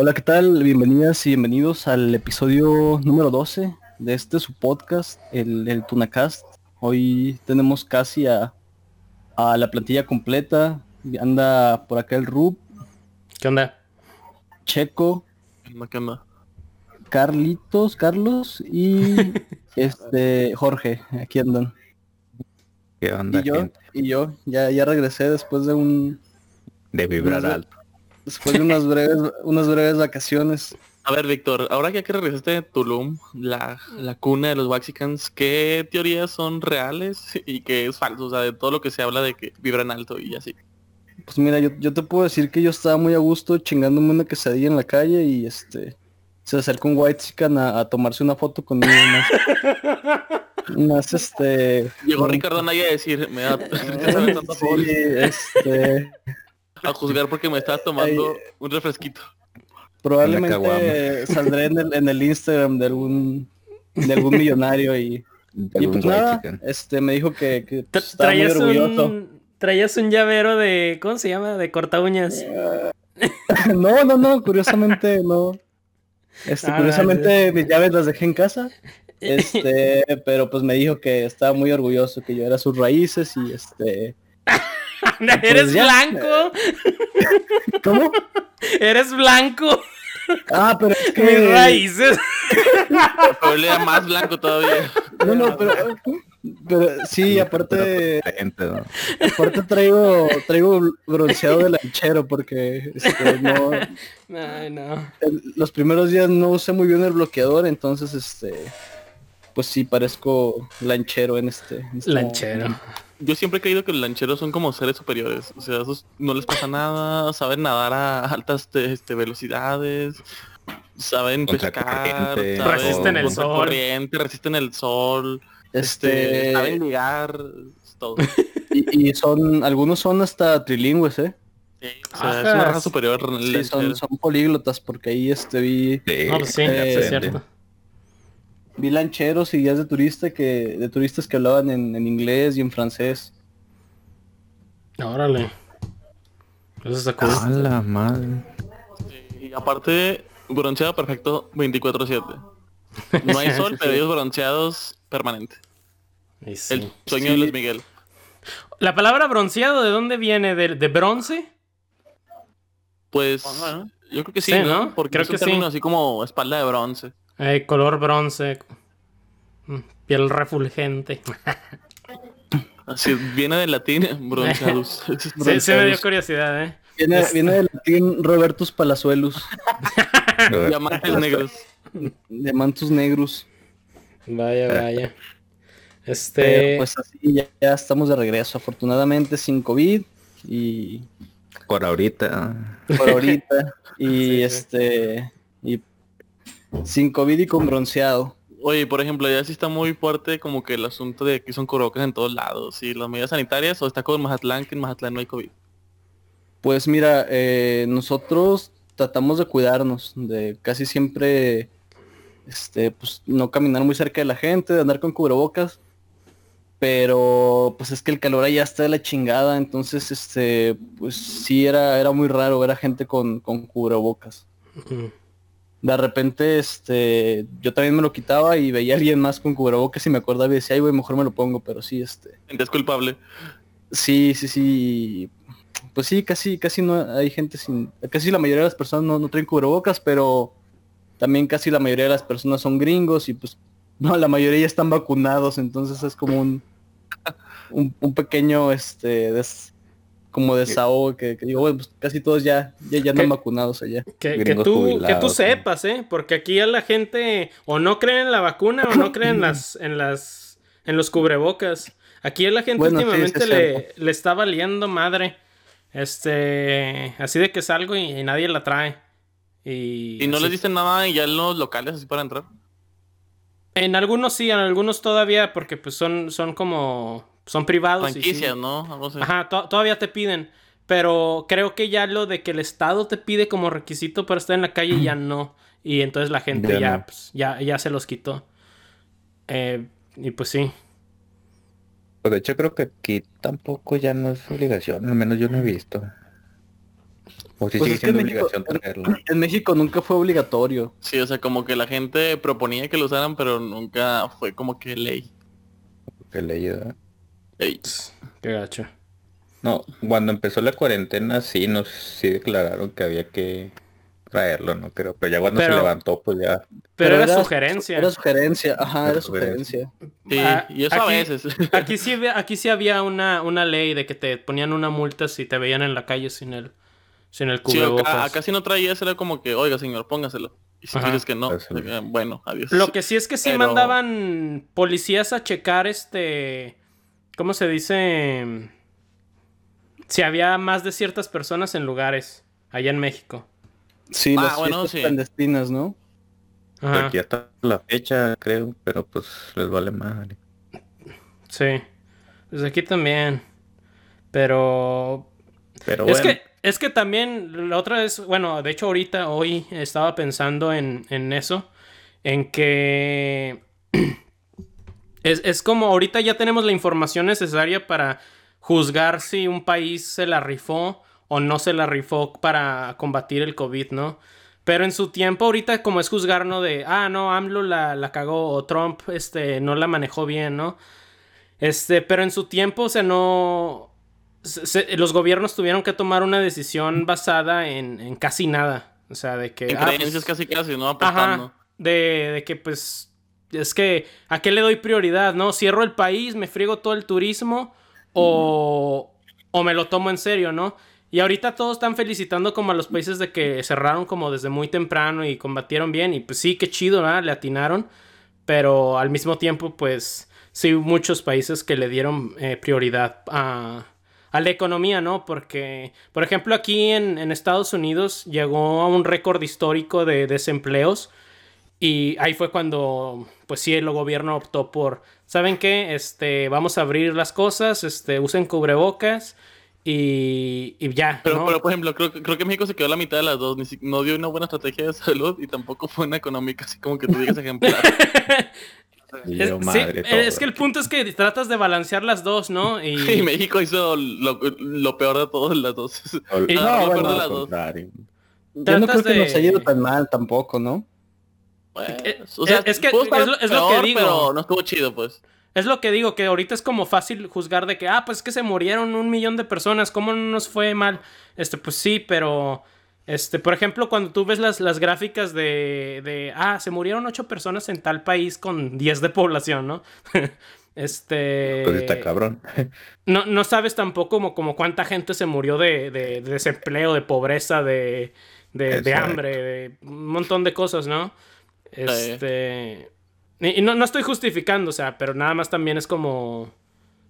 Hola, ¿qué tal? Bienvenidas y bienvenidos al episodio número 12 de este su podcast, el, el Tunacast. Hoy tenemos casi a, a la plantilla completa. Anda por acá el Rub, ¿Qué onda? Checo, ¿Qué onda? Carlitos, Carlos y este Jorge. Aquí andan. ¿Qué onda, Y yo, gente? y yo, ya, ya regresé después de un De vibrar alto. Después de unas breves, unas breves vacaciones. A ver, Víctor, ahora que ya que regresaste de Tulum, la, la cuna de los Waxicans, ¿qué teorías son reales y qué es falso? O sea, de todo lo que se habla de que vibran alto y así. Pues mira, yo, yo te puedo decir que yo estaba muy a gusto chingándome una quesadilla en la calle y este se acerca un white chican a, a tomarse una foto conmigo más, más este Llegó Ricardo Anaya a decir, me da sí, foto", este a juzgar porque me estaba tomando un refresquito. probablemente saldré en el, en el Instagram de algún de algún millonario y, pues nada, este me dijo que, que, pues, estaba muy orgulloso. un traías un llavero de ¿cómo se llama? de corta uñas. No, no, no, curiosamente no. Este, Ah, curiosamente mis llaves las dejé en casa. Este, pero pues me dijo que estaba muy orgulloso que yo era sus raíces y este. Eres ya. blanco, ¿Cómo? eres blanco. Ah, pero es Mis que. raíces. Pero él era más blanco todavía. No, no, pero. Pero sí, aparte, La gente, ¿no? aparte traigo, traigo bronceado de lanchero porque este, no, Ay, no. en los primeros días no usé muy bien el bloqueador, entonces este, pues sí parezco lanchero en este. en este Lanchero. Yo siempre he creído que los lancheros son como seres superiores. O sea, esos no les pasa nada, saben nadar a altas este, velocidades, saben Contra pescar, saben Resisten el sol. corriente, resisten el sol, este, Este, saben ligar, es todo. y, y son, algunos son hasta trilingües, eh. Sí, o sea, es una raza superior. Sí, son, son políglotas porque ahí este vi, Sí, No, pues sí, Eh, sí es cierto. Vi lancheros y guías de turista que, de turistas que hablaban en, en inglés y en francés. Órale. Eso está cool. A la madre. Y aparte, bronceado perfecto 24-7. No hay sol, pero ellos bronceados permanente. Sí. El sueño de. Luis Miguel. La palabra bronceado, ¿de dónde viene? ¿De, de bronce? Pues Ajá. yo creo que sí, Sí, ¿no? ¿no? Porque Creo es un que sí. término así como espalda de bronce. Eh, color bronce. Mm, Piel refulgente. Así viene del latín bronceados. Sí, sí me dio curiosidad, ¿eh? Viene, Este- viene del latín Robertus Palazuelos, Diamantes negros. Diamantus Negrus. Vaya, vaya. Pero, Este... pues así ya, ya estamos de regreso, afortunadamente sin COVID y Por ahorita. por ahorita. y Sí, sí. este y sin COVID y con bronceado. Oye, por ejemplo, ya sí está muy fuerte como que el asunto de que son cubrebocas en todos lados. Y las medidas sanitarias o está como en Mazatlán, que en Mazatlán no hay COVID. Pues mira, eh, nosotros tratamos de cuidarnos, de casi siempre, este, pues no caminar muy cerca de la gente, de andar con cubrebocas, pero pues es que el calor allá está de la chingada, entonces, este, pues sí era, era muy raro ver a gente con, con cubrebocas. De repente, este, yo también me lo quitaba y veía a alguien más con cubrebocas y me acordaba y decía, ay, güey, mejor me lo pongo, pero sí, este, es culpable. Sí, sí, sí. Pues sí, casi, casi no hay gente sin. Casi la mayoría de las personas no, no traen cubrebocas, pero también casi la mayoría de las personas son gringos y pues no, la mayoría ya están vacunados, entonces es como un un, un pequeño este des- como desahogo que, que digo, bueno, pues casi todos ya, ya, ya andan ¿Qué? vacunados allá. Que, tú, que tú sepas, ¿eh? Porque aquí ya la gente o no cree en la vacuna o no cree en las, en las, en los cubrebocas. Aquí a la gente Bueno, sí, sí últimamente le, le está valiendo madre. Este, así de que salgo y, y nadie la trae. Y, Y no así- les dicen nada y ya en los locales así para entrar. En algunos sí, en algunos todavía, porque pues son, son como, son privados. y sí. Franquicias, ¿no? Algo así. Ajá, to- todavía te piden. Pero creo que ya lo de que el Estado te pide como requisito para estar en la calle ya no. Y entonces la gente Ya ya, no. pues, ya, ya se los quitó. Eh, y pues sí. Pues de hecho creo que aquí tampoco ya no es obligación, al menos yo no he visto. O si Pues sigue es que en siendo México, obligación traerlo. en México nunca fue obligatorio. Sí, o sea, como que la gente proponía que lo usaran, pero nunca fue como que ley. Que leí, ¿verdad? Ey. Qué gacho. No, cuando empezó la cuarentena sí nos sí declararon que había que traerlo, no creo. Pero ya cuando Pero- se levantó, pues ya. Pero, era, sugerencia. Era sugerencia, ajá, Era era sugerencia. sugerencia. Sí, Ah, y eso a aquí- veces. Aquí sí, había- aquí sí había una, una ley de que te ponían una multa si te veían en la calle sin el, sin el Sí, cubrebocas. acá, acá si no traías era como que, oiga señor, póngaselo. Y si dices que no, sí. eh, bueno, adiós. Lo que sí es que sí Pero- mandaban policías a checar este. ¿Cómo se dice? Si había más de ciertas personas en lugares allá en México. Sí, Ah, las bueno, sí. clandestinas, ¿no? Ajá, aquí ya está la fecha, creo, pero pues les vale más. sí. Pues aquí también. Pero Pero es bueno, que es que también la otra vez, bueno, de hecho ahorita hoy estaba pensando en, en eso, en que es, es como ahorita ya tenemos la información necesaria para juzgar si un país se la rifó o no se la rifó para combatir el COVID, ¿no? Pero en su tiempo ahorita como es juzgar, ¿no? De, ah, no, AMLO la, la cagó o Trump este, no la manejó bien, ¿no? Este, pero en su tiempo, o sea, no... se- se- los gobiernos tuvieron que tomar una decisión basada en, en casi nada. O sea, de que... en ah, pues, creencias casi casi, ¿no? Ajá. De, de que pues. Es que. ¿A qué le doy prioridad? ¿No? ¿Cierro el país? ¿Me friego todo el turismo? O. O me lo tomo en serio, ¿no? Y ahorita todos están felicitando como a los países de que cerraron como desde muy temprano y combatieron bien. Y pues sí, qué chido, ¿verdad? Le atinaron. Pero al mismo tiempo, pues. Sí, muchos países que le dieron eh, prioridad a, a la economía, ¿no? Porque, por ejemplo, aquí en, en Estados Unidos llegó a un récord histórico de desempleos. Y ahí fue cuando, pues sí, el gobierno optó por, ¿saben qué? Este, vamos a abrir las cosas, este, usen cubrebocas y, y ya, Pero, ¿no? pero, por ejemplo, creo, que- creo que México se quedó a la mitad de las dos. Ni si- no dio una buena estrategia de salud y tampoco fue una económica, así como que tú digas ejemplar. Es, sí, es que el punto es que tratas de balancear las dos, ¿no? y México hizo lo, lo peor de todas las dos. Y no, lo peor bueno, de las dos. Yo no Tratas creo que nos de- haya ido tan mal tampoco, ¿no? O sea, es- es que es lo- es lo que digo. Pero no estuvo chido, pues. Es lo que digo, que ahorita es como fácil juzgar de que, ah, pues es que se murieron un millón de personas, ¿cómo no nos fue mal? Este, pues sí, pero, este, por ejemplo, cuando tú ves las, las gráficas de, de, ah, se murieron ocho personas en tal país con 10 de población, ¿no? este... Pues está cabrón. No, no sabes tampoco como, como cuánta gente se murió de, de- de desempleo, de pobreza, de, de, hambre, de un montón de cosas, ¿no? Este... Y, y no, no estoy justificando, o sea, pero nada más también es como...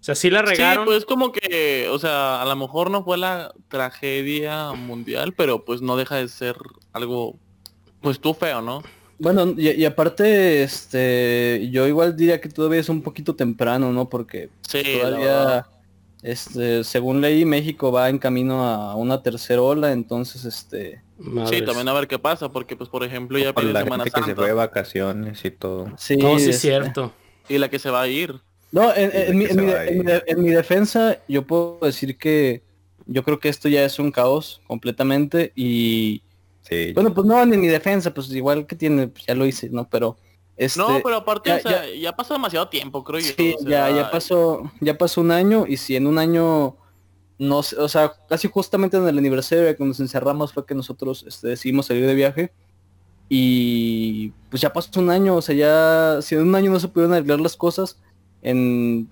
O sea, sí la regaron. Sí, pues como que, o sea, a lo mejor no fue la tragedia mundial, pero pues no deja de ser algo, pues tú feo, ¿no? Bueno, y, y aparte, este, yo igual diría que todavía es un poquito temprano, ¿no? Porque Sí, la verdad. todavía, este, según leí, México va en camino a una tercera ola, entonces, este, Sí, también a ver qué pasa, porque pues por ejemplo ya viene la Semana gente que se Santa fue de vacaciones y todo. sí. No, sí es este, cierto. y la que se va a ir. No, en, mi, a ir. de- en mi defensa, yo puedo decir que yo creo que esto ya es un caos completamente y, Sí, bueno, pues no, ni mi defensa, pues igual que tiene, pues ya lo hice, ¿no? Pero, este... no, pero aparte, ya- o sea, ya, pasó demasiado tiempo, creo yo. Sí, o sea, ya, ya pasó, ya pasó un año y si en un año no o sea, casi justamente en el aniversario de que nos encerramos fue que nosotros este, decidimos salir de viaje y pues ya pasó un año, o sea, ya si en un año no se pudieron arreglar las cosas, en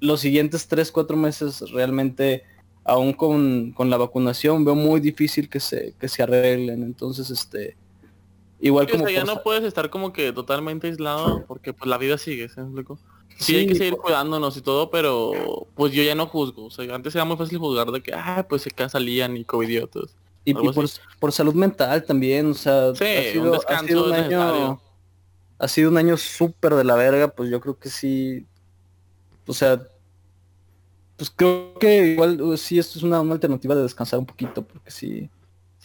los siguientes tres, cuatro meses realmente, aún con, con la vacunación, veo muy difícil que se, que se arreglen. Entonces, este, igual Sí, o como... sea, ya no puedes estar como que totalmente aislado porque pues la vida sigue, ¿se explico? Sí, Sí, hay que seguir cuidándonos y todo, pero pues yo ya no juzgo. O sea, antes era muy fácil juzgar de que, ah, pues acá salían y covidiotas. Y, y por, por salud mental también, o sea, Sí, ha un sido, ha descanso sido un año, ha sido un año súper de la verga, pues yo creo que sí, o sea, pues creo que igual uh, sí esto es una, una alternativa de descansar un poquito, porque sí,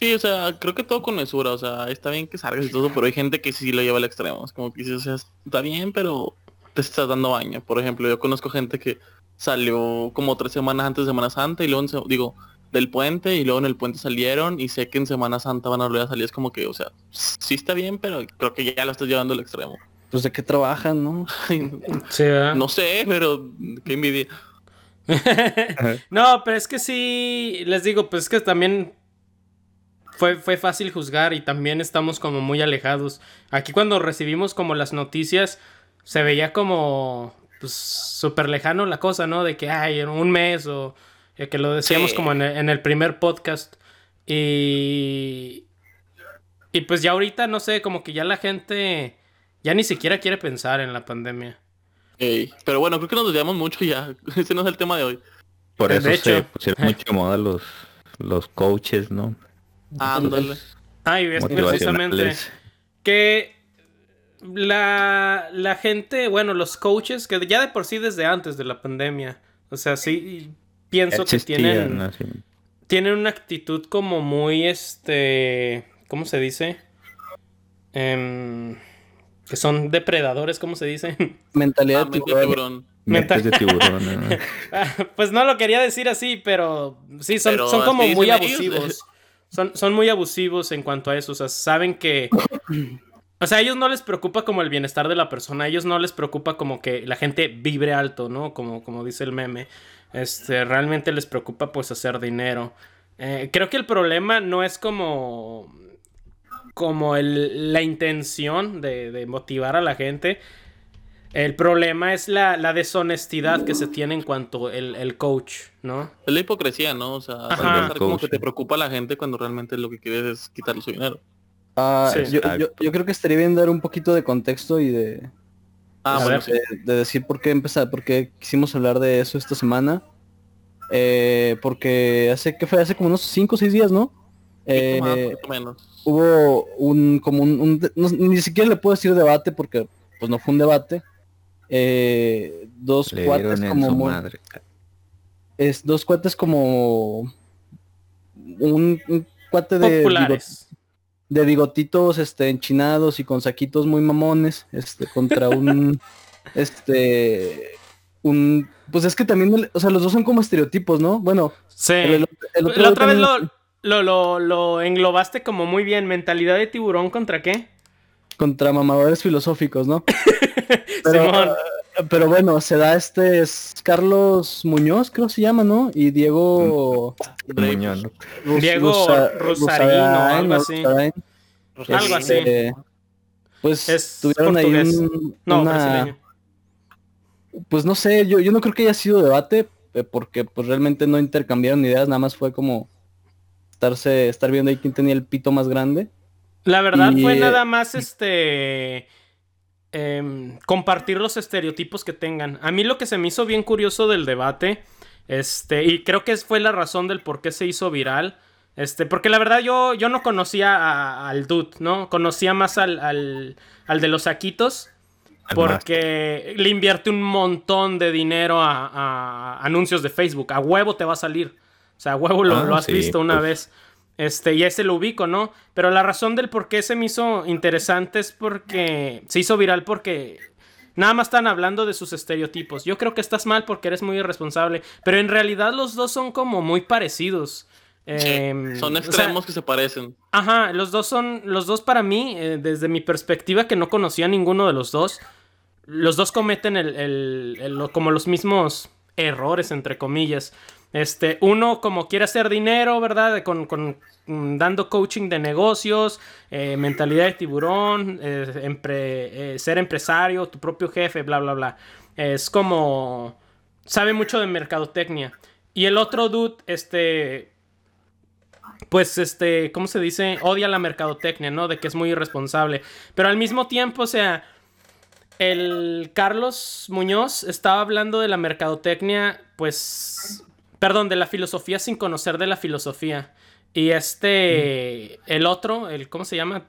Sí, o sea, creo que todo con mesura, o sea, está bien que salgas y todo, pero hay gente que sí lo lleva al extremo. Es como que dices, o sea, está bien, pero te estás dando baño. Por ejemplo, yo conozco gente que salió como tres semanas antes de Semana Santa y luego, se- digo, del puente y luego en el puente salieron y sé que en Semana Santa van a volver a salir. Es como que, o sea, sí está bien, pero creo que ya lo estás llevando al extremo. Pues de qué trabajan, ¿no? Sí, ¿verdad? no sé, pero qué envidia. no, pero es que sí, les digo, pues es que también fue, fue fácil juzgar y también estamos como muy alejados. Aquí cuando recibimos como las noticias, se veía como pues súper lejano la cosa, ¿no? De que hay en un mes o eh, que lo decíamos Sí. como en el, en el primer podcast. Y... Y pues ya ahorita, no sé, como que ya la gente ya ni siquiera quiere pensar en la pandemia. Pero bueno, creo que nos desviamos mucho ya. Ese no es el tema de hoy. Por De eso se hecho. pusieron mucho de moda los, los coaches, ¿no? Ándale. Ay, es precisamente que la, la gente, bueno, los coaches, que ya de por sí desde antes de la pandemia, o sea, sí pienso que tienen, ¿no? Sí. tienen una actitud como muy, este, ¿cómo se dice? Em, que son depredadores, ¿cómo se dice? Mentalidad Ah, de tiburón. Mental- de tiburón, ¿no? Ah, pues no lo quería decir así, pero sí, son, Pero son como muy abusivos. Son, son muy abusivos en cuanto a eso. O sea, saben que. O sea, a ellos no les preocupa como el bienestar de la persona. A ellos no les preocupa como que la gente vibre alto, ¿no? Como, como dice el meme. Este, realmente les preocupa pues hacer dinero. Eh, creo que el problema no es como. Como el- la intención de, de motivar a la gente. El problema es la, la deshonestidad que se tiene en cuanto el, el coach, ¿no? Es la hipocresía, ¿no? O sea, pensar como que te preocupa la gente cuando realmente lo que quieres es quitarle su dinero. Ah, Sí. yo, yo- yo creo que estaría bien dar un poquito de contexto y de, Ah, A bueno, ver. sí. de, de decir por qué empezar, por qué quisimos hablar de eso esta semana. Eh, porque hace que fue hace como unos 5 o 6 días, ¿no? Más, Eh, poquito menos. hubo un como un, un de- no- ni siquiera le puedo decir debate porque pues no fue un debate. Eh, dos Le cuates como muy- madre. es dos cuates como un, un cuate de, de bigotitos este enchinados y con saquitos muy mamones este contra un este un pues es que también o sea los dos son como estereotipos no bueno Sí. el, el- el otro la otra vez lo, lo, lo englobaste como muy bien. ¿Mentalidad de tiburón contra qué? Contra mamadores filosóficos no pero, Simón. pero bueno se da este es Carlos Muñoz creo se llama no y Diego Dreyfus. Muñoz, Diego Rusa- Rosarín o Rusarain, algo así. Rusarain. Algo así. Este, Pues Es tuvieron ahí un- No, una- pues no sé, yo, yo no creo que haya sido debate, eh, porque pues realmente no intercambiaron ideas, nada más fue como estarse, estar viendo ahí quién tenía el pito más grande. La verdad Y, fue eh, nada más este. em, compartir los estereotipos que tengan. A mí lo que se me hizo bien curioso del debate. Este. Y creo que fue la razón del por qué se hizo viral. Este. Porque la verdad yo, yo no conocía a- al dude, ¿no? Conocía más al, al, al de los saquitos. Porque le invierte un montón de dinero a, a anuncios de Facebook. A huevo te va a salir. O sea, a huevo lo, Ah, lo has sí, visto una pues. vez. Este, y ese lo ubico, ¿no? Pero la razón del por qué se me hizo interesante es porque se hizo viral porque nada más están hablando de sus estereotipos. Yo creo que estás mal porque eres muy irresponsable. Pero en realidad los dos son como muy parecidos. Em, Son o sea, extremos que se parecen. Ajá, los dos son, los dos para mí, eh, desde mi perspectiva que no conocía a ninguno de los dos, los dos cometen el, el- como los mismos errores, entre comillas. Este, uno como quiere hacer dinero, ¿verdad? Con, con, mm, dando coaching de negocios, eh, mentalidad de tiburón, eh, eh, ser empresario, tu propio jefe, bla, bla, bla. Es como... Sabe mucho de mercadotecnia. Y el otro dude, este, pues este, ¿cómo se dice? Odia la mercadotecnia, ¿no? De que es muy irresponsable. Pero al mismo tiempo, o sea, el Carlos Muñoz estaba hablando de la mercadotecnia, pues, perdón, de la filosofía sin conocer de la filosofía. Y este, el otro, el, ¿cómo se llama?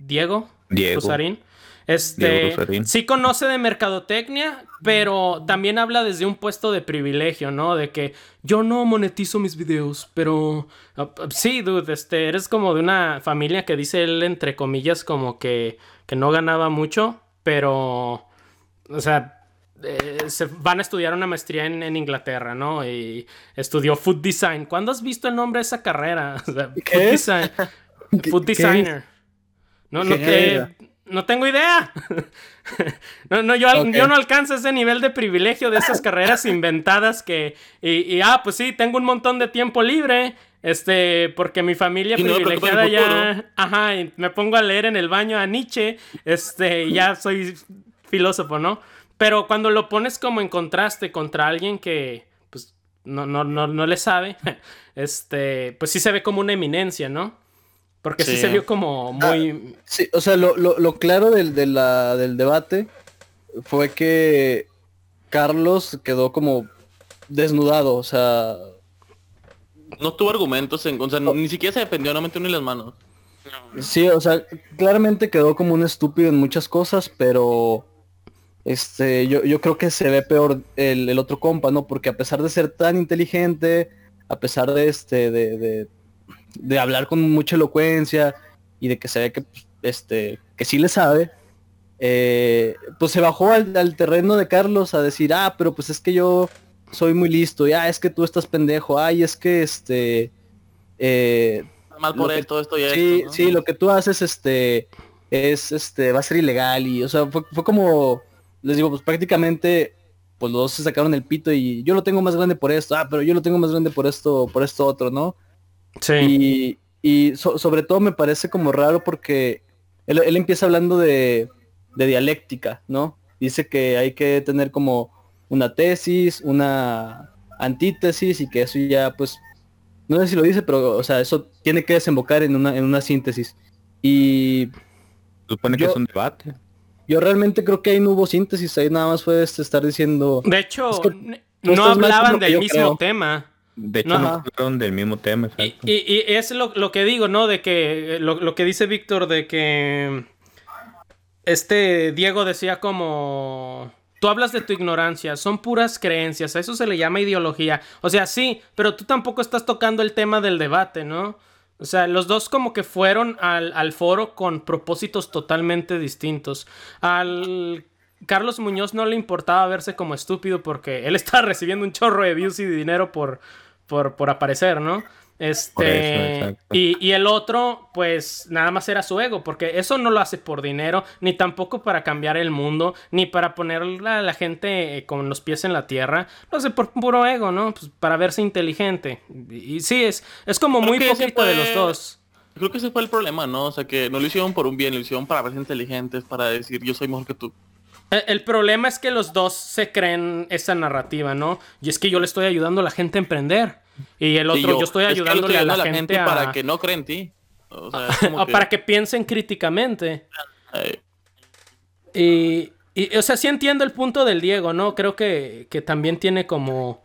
Diego. Diego. Rosarín. Este, Diego sí conoce de mercadotecnia, pero también habla desde un puesto de privilegio, ¿no? De que yo no monetizo mis videos, pero ah, ah, sí, dude, este, eres como de una familia que dice él entre comillas como que, que no ganaba mucho, pero, o sea, eh, se van a estudiar una maestría en, en, Inglaterra, ¿no? Y estudió Food Design. ¿Cuándo has visto el nombre de esa carrera? O sea, ¿Qué food, es? design, ¿Qué- food? Designer. No, no, no tengo idea. no, no, yo, yo no alcanzo ese nivel de privilegio de esas carreras inventadas que... Y, y, ah, pues sí, tengo un montón de tiempo libre. Este, porque mi familia no privilegiada ya... Ajá, y me pongo a leer en el baño a Nietzsche. Este, y ya soy filósofo, ¿no? Pero cuando lo pones como en contraste contra alguien que, pues, no, no, no, no le sabe, este, pues sí se ve como una eminencia, ¿no? Porque sí, Sí. se vio como muy... Sí, o sea, lo, lo- lo claro del, de la- del debate fue que Carlos quedó como desnudado, o sea, No tuvo argumentos, en, o sea, ni siquiera se defendió, no metió ni las manos. sí, o sea, claramente quedó como un estúpido en muchas cosas, pero este, yo, yo creo que se ve peor el, el otro compa, ¿no? Porque a pesar de ser tan inteligente, a pesar de este, de, de, de hablar con mucha elocuencia y de que se ve que, pues, este, que sí le sabe, eh, pues se bajó al, al terreno de Carlos a decir, ah, pero pues es que yo soy muy listo, ya es que tú estás pendejo, ay, es que este, eh, Mal por que- esto, esto y sí, esto. ¿no? sí, lo que tú haces, este, es, este, va a ser ilegal y, o sea, fue, fue como, les digo, pues prácticamente, pues los dos se sacaron el pito y yo lo tengo más grande por esto, ah, pero yo lo tengo más grande por esto, por esto otro, ¿no? Sí. Y, y so- sobre todo me parece como raro porque él, él empieza hablando de, de dialéctica, ¿no? Dice que hay que tener como una tesis, una antítesis y que eso ya pues, no sé si lo dice, pero o sea, eso tiene que desembocar en una, en una síntesis. Y Supone que Yo- es un debate. Yo realmente creo que ahí no hubo síntesis, ahí nada más fue este, estar diciendo... De hecho, Es que no hablaban del mismo creo. tema. De hecho, no hablaron del mismo tema, Y, y- y es lo, lo que digo, ¿no? De que lo, lo que dice Víctor de que este Diego decía como... Tú hablas de tu ignorancia, son puras creencias, a eso se le llama ideología. O sea, sí, pero tú tampoco estás tocando el tema del debate, ¿no? O sea, los dos como que fueron al, al foro con propósitos totalmente distintos. Al Carlos Muñoz no le importaba verse como estúpido porque él estaba recibiendo un chorro de views y de dinero por, por, por aparecer, ¿no? Este, eso, y, y el otro, pues nada más era su ego, porque eso no lo hace por dinero, ni tampoco para cambiar el mundo, ni para poner a la gente eh, con los pies en la tierra, lo hace por puro ego, ¿no? Pues para verse inteligente. Y, y sí, es, es como Creo muy poquito de los dos. Creo que ese fue el problema, ¿no? O sea, que no lo hicieron por un bien, lo hicieron para verse inteligentes, para decir yo soy mejor que tú. El, el problema es que los dos se creen esa narrativa, ¿no? Y es que yo le estoy ayudando a la gente a emprender. Y el otro, yo, estoy es que ayudándole estoy a la, gente, a... para que no creen en ti. O sea, es como o que, para que piensen críticamente. eh, Y, y, o sea, sí entiendo el punto del Diego, ¿no? Creo que, que también tiene como...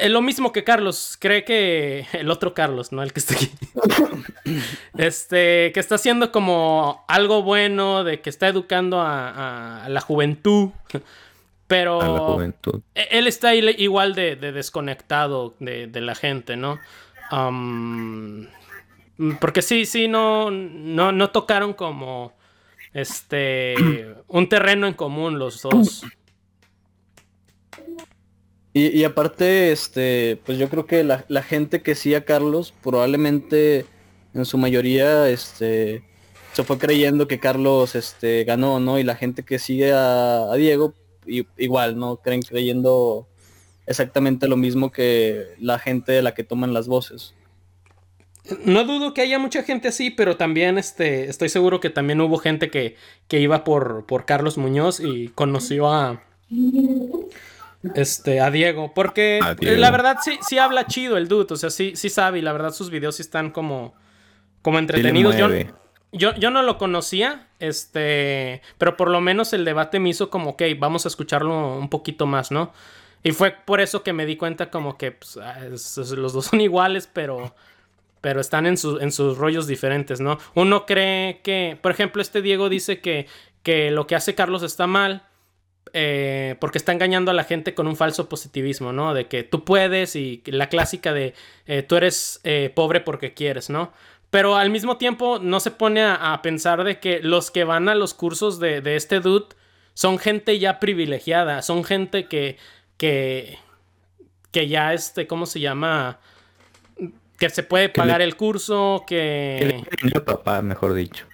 Es lo mismo que Carlos, cree que el otro Carlos, ¿no? El que está aquí. este, que está haciendo como algo bueno, de que está educando a, a- a la juventud. Pero A la juventud. e- él está igual de, de desconectado de, de la gente, ¿no? Am, porque sí, sí, no, no, no tocaron como este un terreno en común los dos. Y, y aparte, este, pues yo creo que la, la gente que sí a Carlos, probablemente en su mayoría, este, se fue creyendo que Carlos, este, ganó, ¿no? Y la gente que sigue a, a Diego, igual, ¿no? Creen creyendo exactamente lo mismo que la gente de la que toman las voces. No dudo que haya mucha gente así, pero también este, estoy seguro que también hubo gente que, que iba por, por Carlos Muñoz y conoció a este a Diego. Porque A Diego. la verdad sí, sí habla chido el dude. O sea, sí, sí sabe. Y la verdad sus videos sí están como, como Sí le entretenidos. Yo, mueve. Yo, yo no lo conocía. Este. Pero por lo menos el debate me hizo como, ok, vamos a escucharlo un poquito más, ¿no? Y fue por eso que me di cuenta como que pues, ah, los dos son iguales, pero pero están en, en sus rollos diferentes, ¿no? Uno cree que, por ejemplo, este Diego dice que, que lo que hace Carlos está mal eh, porque está engañando a la gente con un falso positivismo, ¿no? De que tú puedes y la clásica de eh, tú eres eh, pobre porque quieres, ¿no? Pero al mismo tiempo no se pone a, a pensar de que los que van a los cursos de, de este dude son gente ya privilegiada, son gente que, que, que ya, este, ¿cómo se llama? Que se puede pagar el curso, que... que papá, mejor dicho.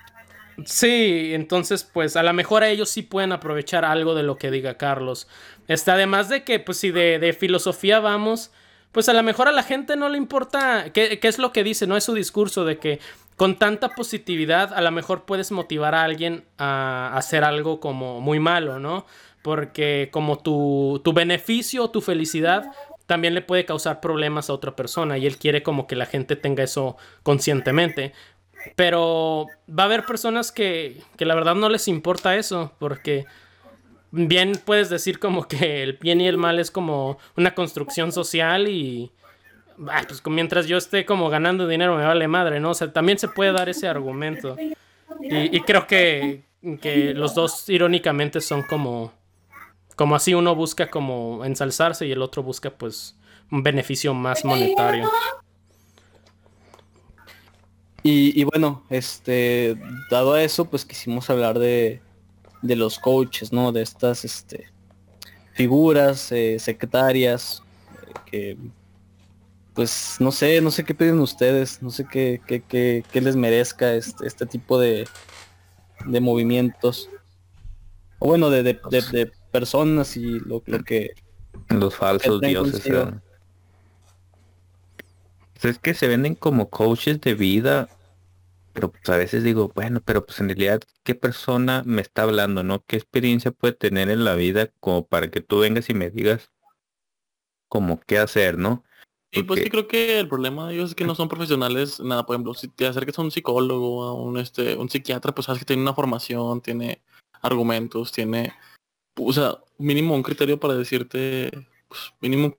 Sí, entonces pues a lo mejor a ellos sí pueden aprovechar algo de lo que diga Carlos. Este, además de que pues si de, de filosofía vamos, pues a lo mejor a la gente no le importa qué, es lo que dice, no es su discurso de que con tanta positividad a lo mejor puedes motivar a alguien a hacer algo como muy malo, ¿no? Porque como tu, tu beneficio, tu felicidad también le puede causar problemas a otra persona y él quiere como que la gente tenga eso conscientemente. Pero va a haber personas que, que la verdad no les importa eso porque bien puedes decir como que el bien y el mal es como una construcción social y pues mientras yo esté como ganando dinero me vale madre, ¿no? O sea, también se puede dar ese argumento. Y, creo que, que, los dos irónicamente son como, como así uno busca como ensalzarse y el otro busca pues un beneficio más monetario. Y bueno, este, dado a eso, pues quisimos hablar de, de los coaches, ¿no? De estas este, figuras eh, secretarias eh, que pues no sé, no sé qué piden ustedes, no sé qué, qué, qué, qué les merezca este, este tipo de, de movimientos. O bueno, de, de, de, de personas y lo, lo, que... Los falsos dioses. Pues es que se venden como coaches de vida pero pues a veces digo, bueno, pero pues en realidad, ¿qué persona me está hablando, no? ¿Qué experiencia puede tener en la vida como para que tú vengas y me digas como qué hacer, ¿no? Y pues sí creo que el problema de ellos es que no son profesionales, nada, por ejemplo, si te acercas a un psicólogo, a un este, un psiquiatra, pues sabes que tiene una formación, tiene argumentos, tiene, o sea, mínimo un criterio para decirte, pues, mínimo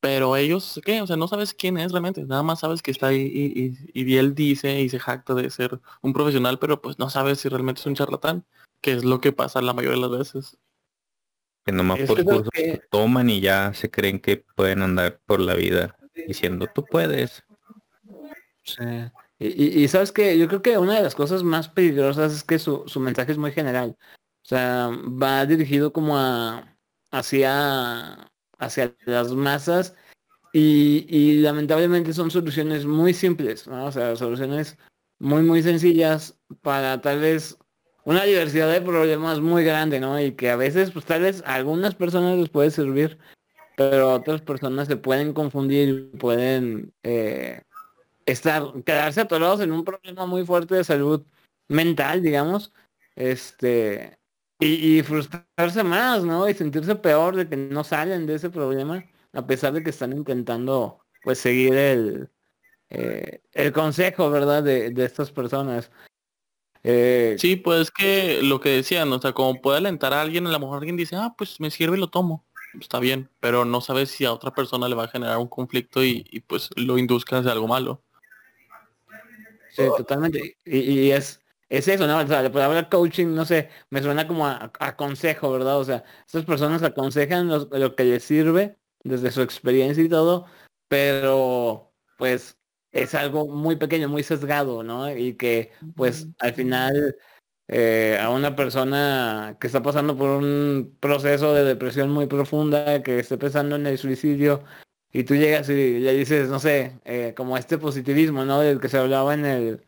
pero ellos, ¿qué? O sea, no sabes quién es realmente. Nada más sabes que está ahí y, y, y, él dice y se jacta de ser un profesional, pero pues no sabes si realmente es un charlatán, que es lo que pasa la mayoría de las veces. Que nomás por cursos que... toman y ya se creen que pueden andar por la vida diciendo, tú puedes. Sí. Y, y, sabes que yo creo que una de las cosas más peligrosas es que su, su mensaje es muy general. O sea, va dirigido como a hacia hacia las masas y, y, lamentablemente son soluciones muy simples, ¿no? O sea, soluciones muy, muy sencillas para tal vez una diversidad de problemas muy grande, ¿no? Y que a veces, pues tal vez a algunas personas les puede servir, pero otras personas se pueden confundir y pueden eh, estar, quedarse atorados en un problema muy fuerte de salud mental, digamos, este, y, y, frustrarse más, ¿no? Y sentirse peor de que no salen de ese problema, a pesar de que están intentando, pues, seguir el, eh, el consejo, ¿verdad? De, de estas personas. Eh, sí, pues que lo que decían, o sea, como puede alentar a alguien, a lo mejor alguien dice, ah, pues me sirve y lo tomo. Está bien, pero no sabes si a otra persona le va a generar un conflicto y, y pues lo induzca hacia algo malo. Sí, totalmente. Y, y es, es eso, ¿no? O sea, la palabra coaching, no sé, me suena como a, a consejo, ¿verdad? O sea, estas personas aconsejan lo, lo, que les sirve desde su experiencia y todo, pero pues es algo muy pequeño, muy sesgado, ¿no? Y que pues al final eh, a una persona que está pasando por un proceso de depresión muy profunda, que esté pensando en el suicidio, y tú llegas y le dices, no sé, eh, como este positivismo, ¿no? Del que se hablaba en el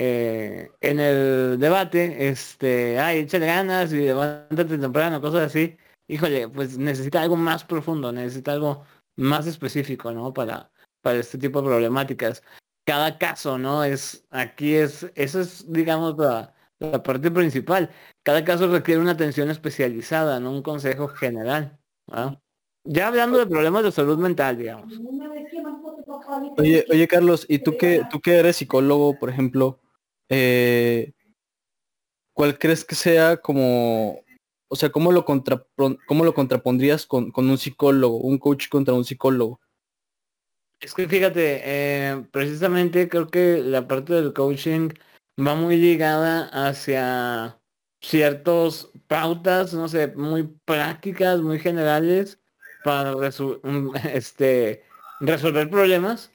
eh, en el debate, este, ay, échale ganas y levántate temprano, cosas así. Híjole, pues necesita algo más profundo, necesita algo más específico, ¿no? Para, para este tipo de problemáticas. Cada caso, ¿no? Es, aquí es, eso es, digamos, la, la parte principal. Cada caso requiere una atención especializada, no un consejo general. ¿no? Ya hablando de problemas de salud mental, digamos. Oye, oye Carlos, ¿y tú que tú que eres psicólogo, por ejemplo, eh, ¿cuál crees que sea como, o sea, cómo lo, contra, cómo lo contrapondrías con, con, un psicólogo, un coach contra un psicólogo? Es que fíjate, eh, precisamente creo que la parte del coaching va muy ligada hacia ciertos pautas, no sé, muy prácticas, muy generales para este, resolver problemas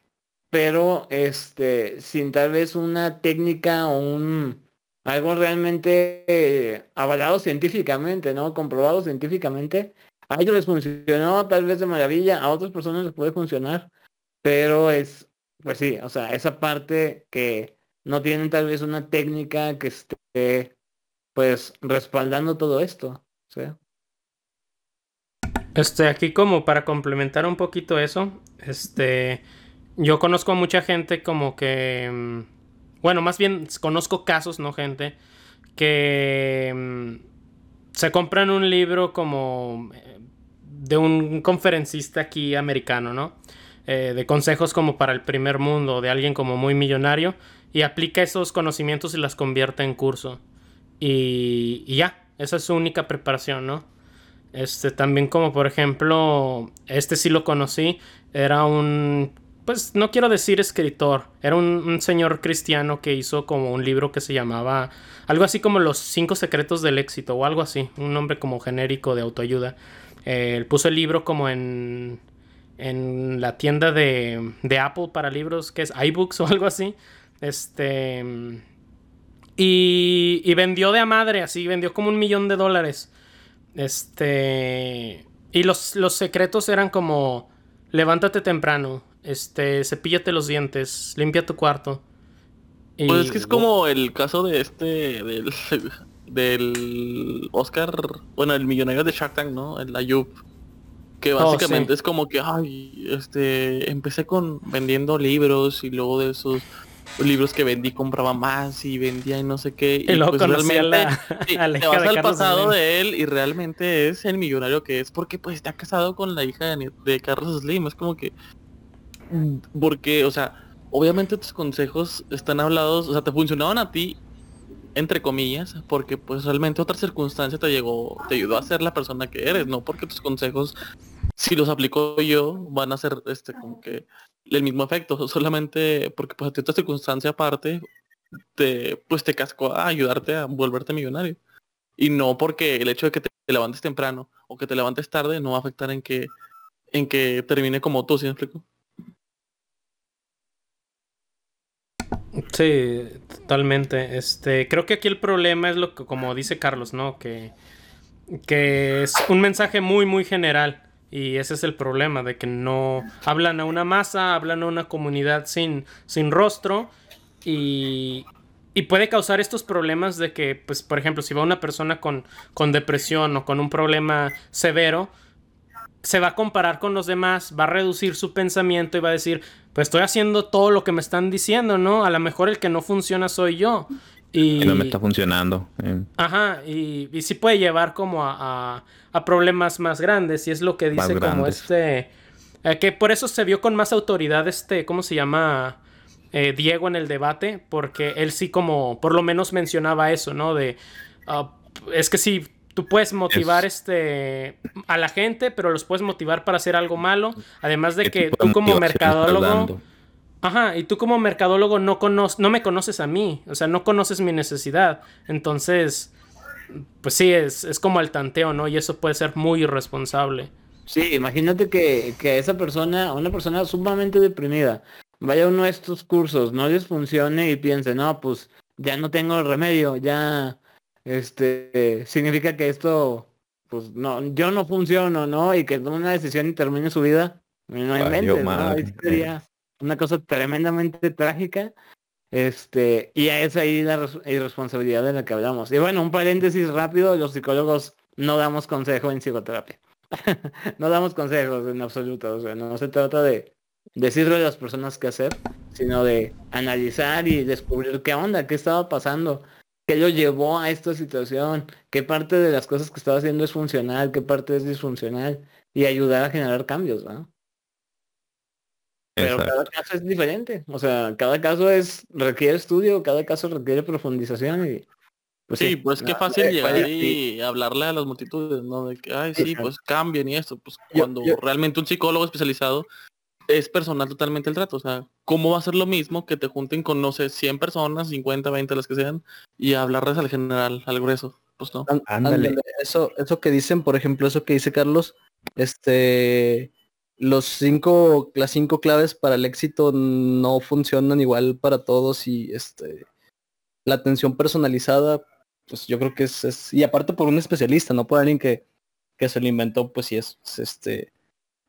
pero este sin tal vez una técnica o un algo realmente eh, avalado científicamente, ¿no? Comprobado científicamente. A ellos les funcionó tal vez de maravilla, a otras personas les puede funcionar, pero es, pues sí, o sea, esa parte que no tienen tal vez una técnica que esté, pues, respaldando todo esto, ¿sí? Este, aquí como para complementar un poquito eso, este, yo conozco a mucha gente como que, mm, bueno, más bien conozco casos, no gente, que mm, se compran un libro como eh, de un conferencista aquí americano, ¿no? Eh, de consejos como para el primer mundo, de alguien como muy millonario, y aplica esos conocimientos y las convierte en curso. Y, y ya, esa es su única preparación, ¿no? Este, también como por ejemplo, este sí lo conocí, era un, pues no quiero decir escritor, era un, señor cristiano que hizo como un libro que se llamaba algo así como Los cinco secretos del éxito o algo así, un nombre como genérico de autoayuda. Eh, él puso el libro como en, en la tienda de, de Apple para libros, que es iBooks o algo así. Este... Y, y vendió de a madre, así, vendió como un millón de dólares. Este. Y los, los secretos eran como. Levántate temprano. Este. Cepíllate los dientes. Limpia tu cuarto. Pues es que es como el caso de este. Del. Del. Oscar. Bueno, el millonario de Shark Tank, ¿no? El Ayub. Que oh, básicamente es como que. Ay. Este. Empecé con. vendiendo libros. Y luego de esos libros que vendí compraba más y vendía y no sé qué. Y, luego pues realmente te vas al pasado de él y realmente es el millonario que es porque pues está casado con la hija de, Carlos Slim. Es como que porque, o sea, obviamente tus consejos están hablados, o sea, te funcionaban a ti entre comillas, porque pues realmente otra circunstancia te llegó, te ayudó a ser la persona que eres, no porque tus consejos, si los aplico yo, van a ser este como que el mismo efecto, solamente porque pues a ti otra circunstancia aparte te, pues te cascó a ayudarte a volverte millonario. Y no porque el hecho de que te levantes temprano o que te levantes tarde no va a afectar en que en que termine como tú, ¿sí me explico? Sí, totalmente. Este, creo que aquí el problema es lo que, como dice Carlos, ¿no? Que, que es un mensaje muy, muy general. Y ese es el problema, de que no hablan a una masa, hablan a una comunidad sin, sin rostro y, y puede causar estos problemas de que, pues, por ejemplo, si va una persona con, con depresión o con un problema severo, se va a comparar con los demás, va a reducir su pensamiento y va a decir, pues estoy haciendo todo lo que me están diciendo, ¿no? A lo mejor el que no funciona soy yo. Y no me está funcionando. Eh. Ajá, y, y sí puede llevar como a, a, problemas más grandes. Y es lo que dice como este... Eh, que por eso se vio con más autoridad este, ¿cómo se llama? Eh, Diego en el debate, porque él sí como, por lo menos mencionaba eso, ¿no? De... Ah, es que sí, tú puedes motivar este a la gente, pero los puedes motivar para hacer algo malo. Además de que tú como mercadólogo Ajá, y tú como mercadólogo no, conoces, no me conoces a mí, o sea, no conoces mi necesidad. Entonces, pues sí, es, es como el tanteo, ¿no? Y eso puede ser muy irresponsable. Sí, imagínate que, que esa persona, una persona sumamente deprimida, vaya a uno de estos cursos, no les funcione y piense, no, pues ya no tengo el remedio, ya, este, significa que esto, pues no, yo no funciono, ¿no? Y que tome una decisión y termine su vida. No inventes, ¿no? una cosa tremendamente trágica. Este, y es ahí la irresponsabilidad de la que hablamos. Y bueno, un paréntesis rápido, los psicólogos no damos consejo en psicoterapia. no damos consejos en absoluto. O sea, no se trata de decirle a las personas qué hacer, sino de analizar y descubrir qué onda, qué estaba pasando, qué lo llevó a esta situación, qué parte de las cosas que estaba haciendo es funcional, qué parte es disfuncional, y ayudar a generar cambios, ¿no? Pero cada caso es diferente. O sea, cada caso es requiere estudio, cada caso requiere profundización y pues sí, pues qué fácil llegar y hablarle a las multitudes, ¿no? De que, ay, sí, pues cambien y esto. Pues cuando realmente un psicólogo especializado es personal totalmente el trato. O sea, ¿cómo va a ser lo mismo que te junten con, no sé, 100 personas, 50, 20, las que sean, y hablarles al general, al grueso? Pues no. Ándale. Eso, eso que dicen, por ejemplo, eso que dice Carlos, este los cinco, las cinco claves para el éxito no funcionan igual para todos y este la atención personalizada, pues yo creo que es, es, y aparte por un especialista, no por alguien que, que se lo inventó, pues sí es, es, este,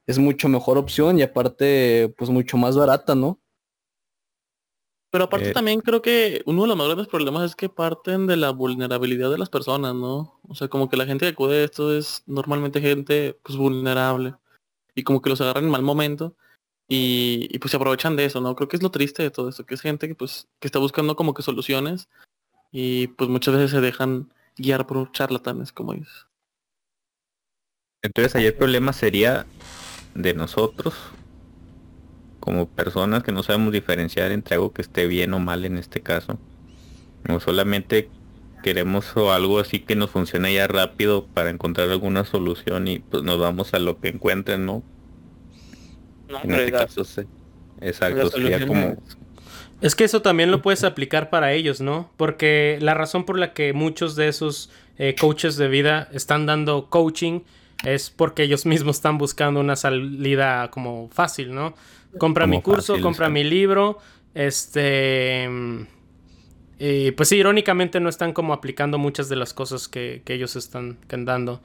es mucho mejor opción y aparte, pues mucho más barata, ¿no? Pero aparte Eh. también creo que uno de los más grandes problemas es que parten de la vulnerabilidad de las personas, ¿no? O sea, como que la gente que acude a esto es normalmente gente pues vulnerable y como que los agarran en mal momento y, y, pues se aprovechan de eso, ¿no? Creo que es lo triste de todo esto, que es gente que pues que está buscando como que soluciones y pues muchas veces se dejan guiar por charlatanes como ellos. Entonces ahí el problema sería de nosotros como personas que no sabemos diferenciar entre algo que esté bien o mal en este caso. No solamente queremos o algo así que nos funcione ya rápido para encontrar alguna solución y pues nos vamos a lo que encuentren, ¿no? No, En este caso sí. Exacto, sería como es- Es que eso también lo puedes aplicar para ellos, ¿no? Porque la razón por la que muchos de esos eh, coaches de vida están dando coaching es porque ellos mismos están buscando una salida como fácil, ¿no? Compra Como mi curso, fácil, compra sí. mi libro, este... Y pues sí, irónicamente no están como aplicando muchas de las cosas que, que ellos están están dando.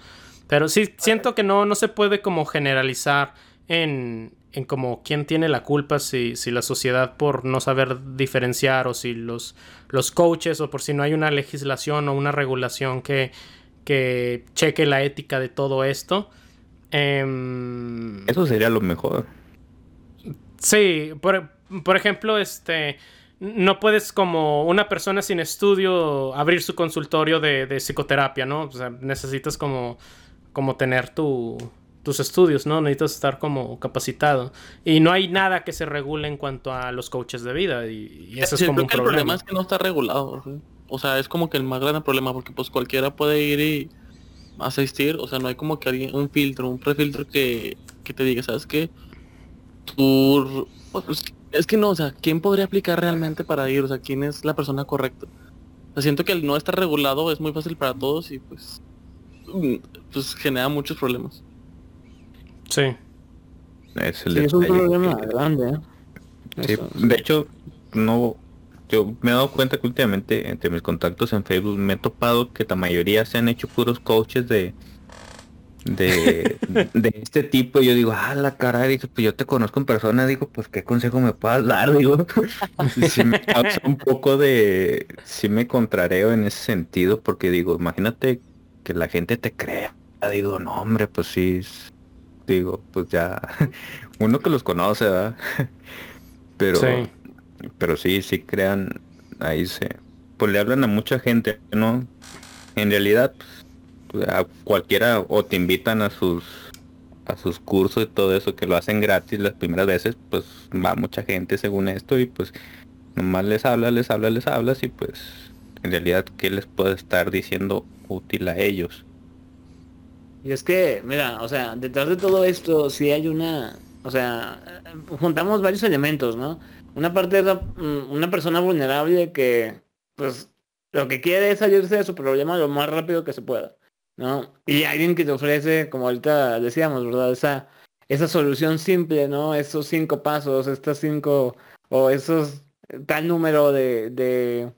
Pero sí, siento que no, no se puede como generalizar en, en como quién tiene la culpa, si, si la sociedad por no saber diferenciar o si los, los coaches o por si no hay una legislación o una regulación que, que cheque la ética de todo esto. Em, eso sería lo mejor. Sí, por, por ejemplo, este no puedes como una persona sin estudio abrir su consultorio de, de psicoterapia, ¿no? O sea, necesitas como, como tener tu, tus estudios, ¿no? Necesitas estar como capacitado. Y no hay nada que se regule en cuanto a los coaches de vida. Y, y eso Sí, es como creo un que el problema. problema es que no está regulado. ¿sí? O sea, es como que el más grande problema porque pues cualquiera puede ir y asistir. O sea, no hay como que alguien, un filtro, un prefiltro que, que te diga, ¿sabes qué? Tú... pues, es que no, o sea, ¿quién podría aplicar realmente para ir? O sea, ¿quién es la persona correcta? O sea, siento que el no estar regulado es muy fácil para todos y pues... mm, Pues genera muchos problemas. Sí. Es el Sí, es un problema grande, ¿eh? Sí, de hecho, no, yo me he dado cuenta que últimamente entre mis contactos en Facebook me he topado que la mayoría se han hecho puros coaches de de, de este tipo. Y yo digo, ah, la cara, digo, pues yo te conozco en persona, digo, pues qué consejo me puedas dar, digo. sí me causa un poco de, sí me contrareo en ese sentido, porque digo, imagínate que la gente te crea. Digo, no, hombre, pues sí, digo, pues ya, uno que los conoce, ¿verdad? Pero, Sí. Pero sí, sí crean, ahí se, pues le hablan a mucha gente, ¿no? En realidad, pues, a cualquiera o te invitan a sus a sus cursos y todo eso que lo hacen gratis las primeras veces, pues va mucha gente según esto y pues nomás les hablas, les hablas, les hablas y pues en realidad qué les puede estar diciendo útil a ellos. Y es que, mira, o sea, detrás de todo esto sí hay una, o sea, juntamos varios elementos, ¿no? Una parte es la- mm, una persona vulnerable que, pues, lo que quiere es salirse de su problema lo más rápido que se pueda, ¿no? Y alguien que te ofrece, como ahorita decíamos, ¿verdad? Esa, esa solución simple, ¿no? Esos cinco pasos, estas cinco, o esos, tal número de, de,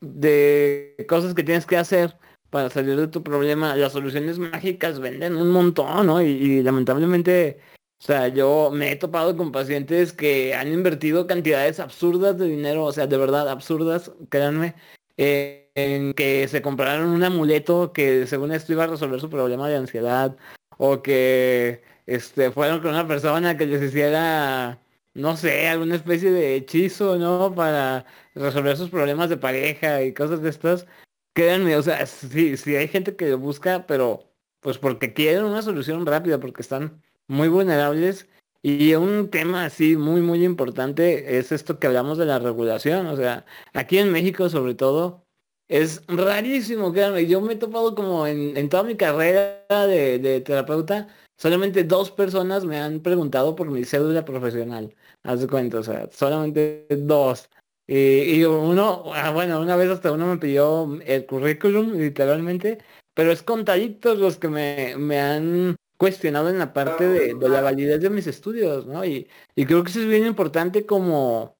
de cosas que tienes que hacer para salir de tu problema. Las soluciones mágicas venden un montón, ¿no? Y, y lamentablemente, o sea, yo me he topado con pacientes que han invertido cantidades absurdas de dinero, o sea, de verdad absurdas, créanme, eh, en que se compraron un amuleto que según esto iba a resolver su problema de ansiedad, o que este fueron con una persona que les hiciera no sé, alguna especie de hechizo, ¿no? Para resolver sus problemas de pareja y cosas de estas. Créanme, o sea, sí, sí hay gente que lo busca, pero pues porque quieren una solución rápida, porque están muy vulnerables. Y un tema así muy, muy importante es esto que hablamos de la regulación. O sea, aquí en México sobre todo, es rarísimo, créanme. Yo me he topado como en, en toda mi carrera de, de terapeuta, solamente dos personas me han preguntado por mi cédula profesional. Haz de cuenta, o sea, solamente dos. Y, y uno, ah, bueno, una vez hasta uno me pidió el currículum, literalmente, pero es contaditos los que me, me han cuestionado en la parte de, la validez de mis estudios, ¿no? Y, creo que eso es bien importante como,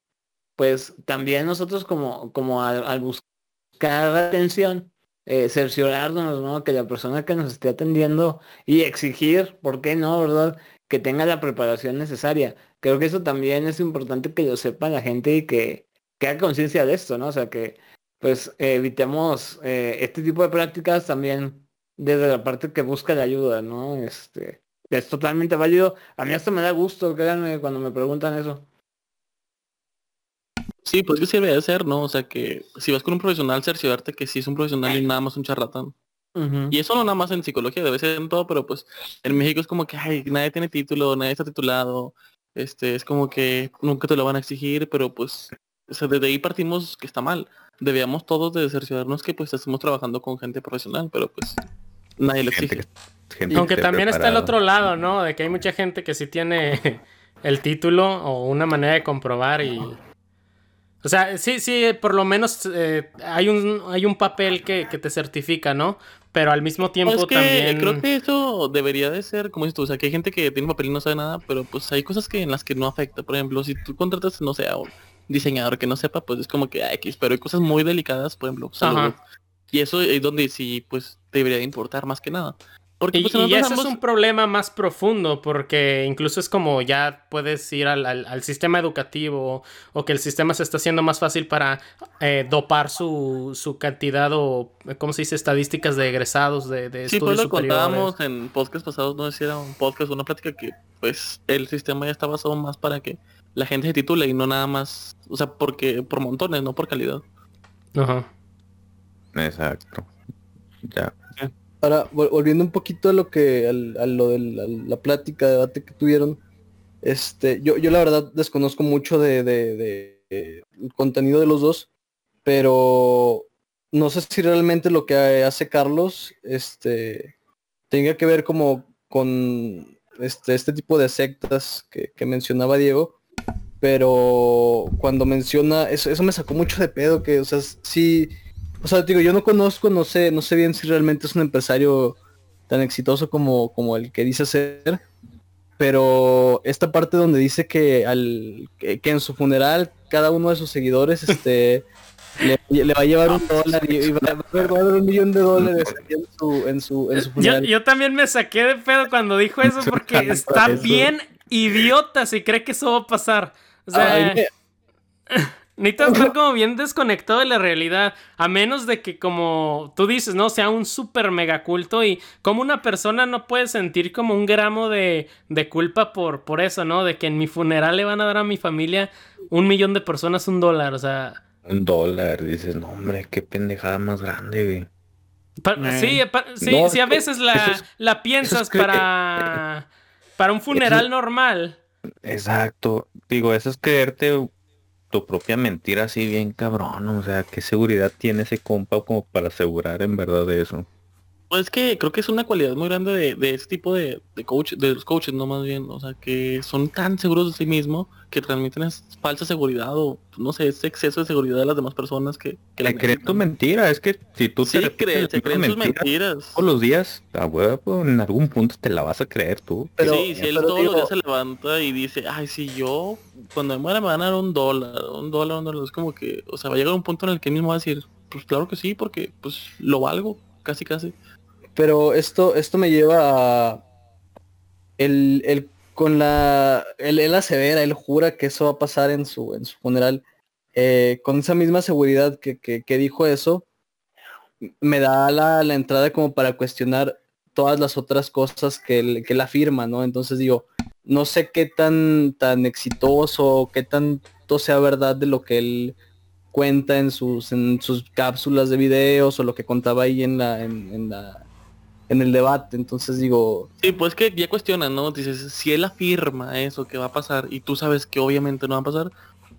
pues, también nosotros como, como al, al buscar atención, eh, cerciorarnos, ¿no? Que la persona que nos esté atendiendo y exigir, ¿por qué no, verdad? Que tenga la preparación necesaria. Creo que eso también es importante que lo sepa la gente y que, que haga conciencia de esto, ¿no? O sea, que pues evitemos eh, este tipo de prácticas también desde la parte que busca la ayuda, ¿no? Este, es totalmente válido. A mí hasta me da gusto, créanme, cuando me preguntan eso. Sí, pues que sirve de ser, ¿no? O sea que si vas con un profesional, cerciorarte que sí es un profesional y nada más un charlatán. Y eso no nada más en psicología, debe ser en todo, pero pues en México es como que ay, nadie tiene título, nadie está titulado, este, es como que nunca te lo van a exigir, pero pues o sea, desde ahí partimos que está mal. Debíamos todos de cerciorarnos que pues estamos trabajando con gente profesional, pero pues nadie lo exige. Aunque también está el otro lado, ¿no? De que hay mucha gente que sí tiene el título o una manera de comprobar y... O sea, sí, sí, por lo menos eh, hay, un, hay un papel que, que, te certifica, ¿no? Pero al mismo tiempo es que también... Creo que eso debería de ser, como dices tú, o sea, que hay gente que tiene papel y no sabe nada, pero pues hay cosas que en las que no afecta. Por ejemplo, si tú contratas, no sé, a un diseñador que no sepa, pues es como que ah, X, pero hay cosas muy delicadas, por ejemplo, salud. Y eso es donde sí, pues debería de importar más que nada. Porque, pues, y, ese es un problema más profundo, porque incluso es como ya puedes ir al, al, sistema educativo o que el sistema se está haciendo más fácil para eh, dopar su, su, cantidad o, ¿cómo se dice?, estadísticas de egresados de, de sí, estudios pues lo contábamos en podcast pasados, no sé si era un podcast una plática que pues el sistema ya está basado más para que la gente se titule y no nada más, o sea, porque por montones, no por calidad. Ajá. Exacto. Ya. Ahora, volviendo un poquito a lo que, a lo de la, plática, debate que tuvieron, este, yo, yo la verdad desconozco mucho de, de, el contenido de los dos, pero no sé si realmente lo que hace Carlos, este, tenga que ver como con este, este tipo de sectas que, que mencionaba Diego, pero cuando menciona, eso, eso me sacó mucho de pedo, que, o sea, sí o sea, digo, yo no conozco, no sé, no sé bien si realmente es un empresario tan exitoso como, como el que dice ser. Pero esta parte donde dice que al que, en su funeral cada uno de sus seguidores este le, va a llevar un dólar y, va, a haber un millón de dólares en su, en su, en su funeral. Yo, también me saqué de pedo cuando dijo eso porque está bien idiota si cree que eso va a pasar. O sea, Necesitas estar como bien desconectado de la realidad. A menos de que, como tú dices, ¿no? Sea un súper mega culto. Y como una persona no puede sentir como un gramo de, de, culpa por, por eso, ¿no? De que en mi funeral le van a dar a mi familia un millón de personas un dólar. O sea. Un dólar. Dices, no, hombre, qué pendejada más grande, güey. sí, sí, sí, a veces la, la piensas para, para un funeral normal. Exacto. Digo, eso es creerte tu propia mentira así bien cabrón, o sea, ¿qué seguridad tiene ese compa como para asegurar en verdad eso? Pues que creo que es una cualidad muy grande de, de este tipo de, de coach, de los coaches, no más bien, o sea, que son tan seguros de sí mismos que transmiten esa falsa seguridad o no sé, ese exceso de seguridad de las demás personas que, que le creen tu mentira, es que si tú sí, te crees, te creen tus mentiras todos los días, a huevo, en algún punto te la vas a creer tú. Pero, sí, si él todos los días se levanta y dice, ay, si yo cuando me muera me van a dar un dólar, un dólar, un dólar, es como que, o sea, va a llegar un punto en el que él mismo va a decir, pues claro que sí, porque pues lo valgo, casi casi. Pero esto, esto me lleva a el, el con la él, él, asevera, él jura que eso va a pasar en su en su funeral. Eh, con esa misma seguridad que, que, dijo eso, me da la, la, entrada como para cuestionar todas las otras cosas que él, que él afirma, ¿no? Entonces digo, no sé qué tan, tan exitoso, qué tanto sea verdad de lo que él cuenta en sus, en sus cápsulas de videos o lo que contaba ahí la, en la en el debate. Entonces digo. Sí, pues que ya cuestionan, ¿no? Dices, si él afirma eso que va a pasar y tú sabes que obviamente no va a pasar,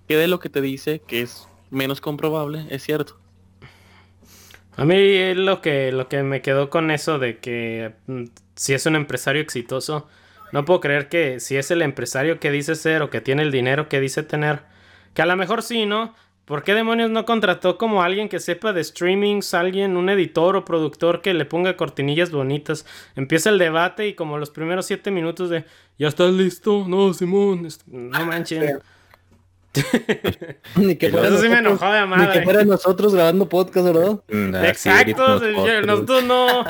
¿qué de lo que te dice que es menos comprobable es cierto? A mí lo que, lo que me quedó con eso de que mm, si es un empresario exitoso, no puedo creer que si es el empresario que dice ser o que tiene el dinero que dice tener, que a lo mejor sí, ¿no? ¿Por qué demonios no contrató como alguien que sepa de streamings, alguien, un editor o productor que le ponga cortinillas bonitas? Empieza el debate y como los primeros siete minutos de ¿Ya estás listo? No, Simón, no manchen. Ni que fuera Eso sí me enojó de Ni que madre. fuera nosotros grabando podcast, ¿verdad? Mm, así Exacto, nosotros. yo- nosotros no.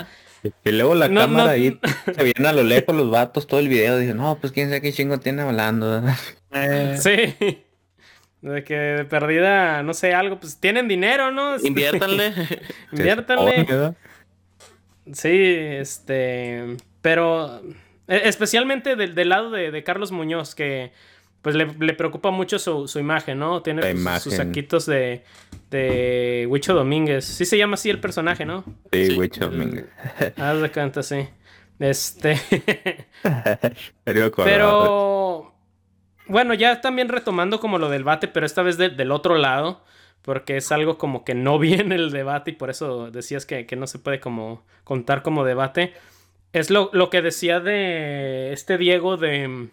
Y luego la No, cámara no. ahí se vienen a lo lejos los vatos todo el video. Dicen, no, pues quién sabe qué chingo tiene hablando. Eh, Sí. De que de perdida, no sé, algo, pues tienen dinero, ¿no? Inviértanle. Inviértanle. Sí, este. Pero. e- Especialmente del, del lado de, de Carlos Muñoz, que pues le, le preocupa mucho su, su imagen, ¿no? Tiene sus- imagen. sus saquitos de, de Huicho Domínguez. Sí se llama así el personaje, ¿no? Sí, Sí. güey, Dominguez. Haz de cuenta, sí. Este. Pero bueno, ya también retomando como lo del debate, pero esta vez de- del otro lado, porque es algo como que no viene el debate y por eso decías que, que no se puede como contar como debate. Es lo, lo que decía de este Diego de...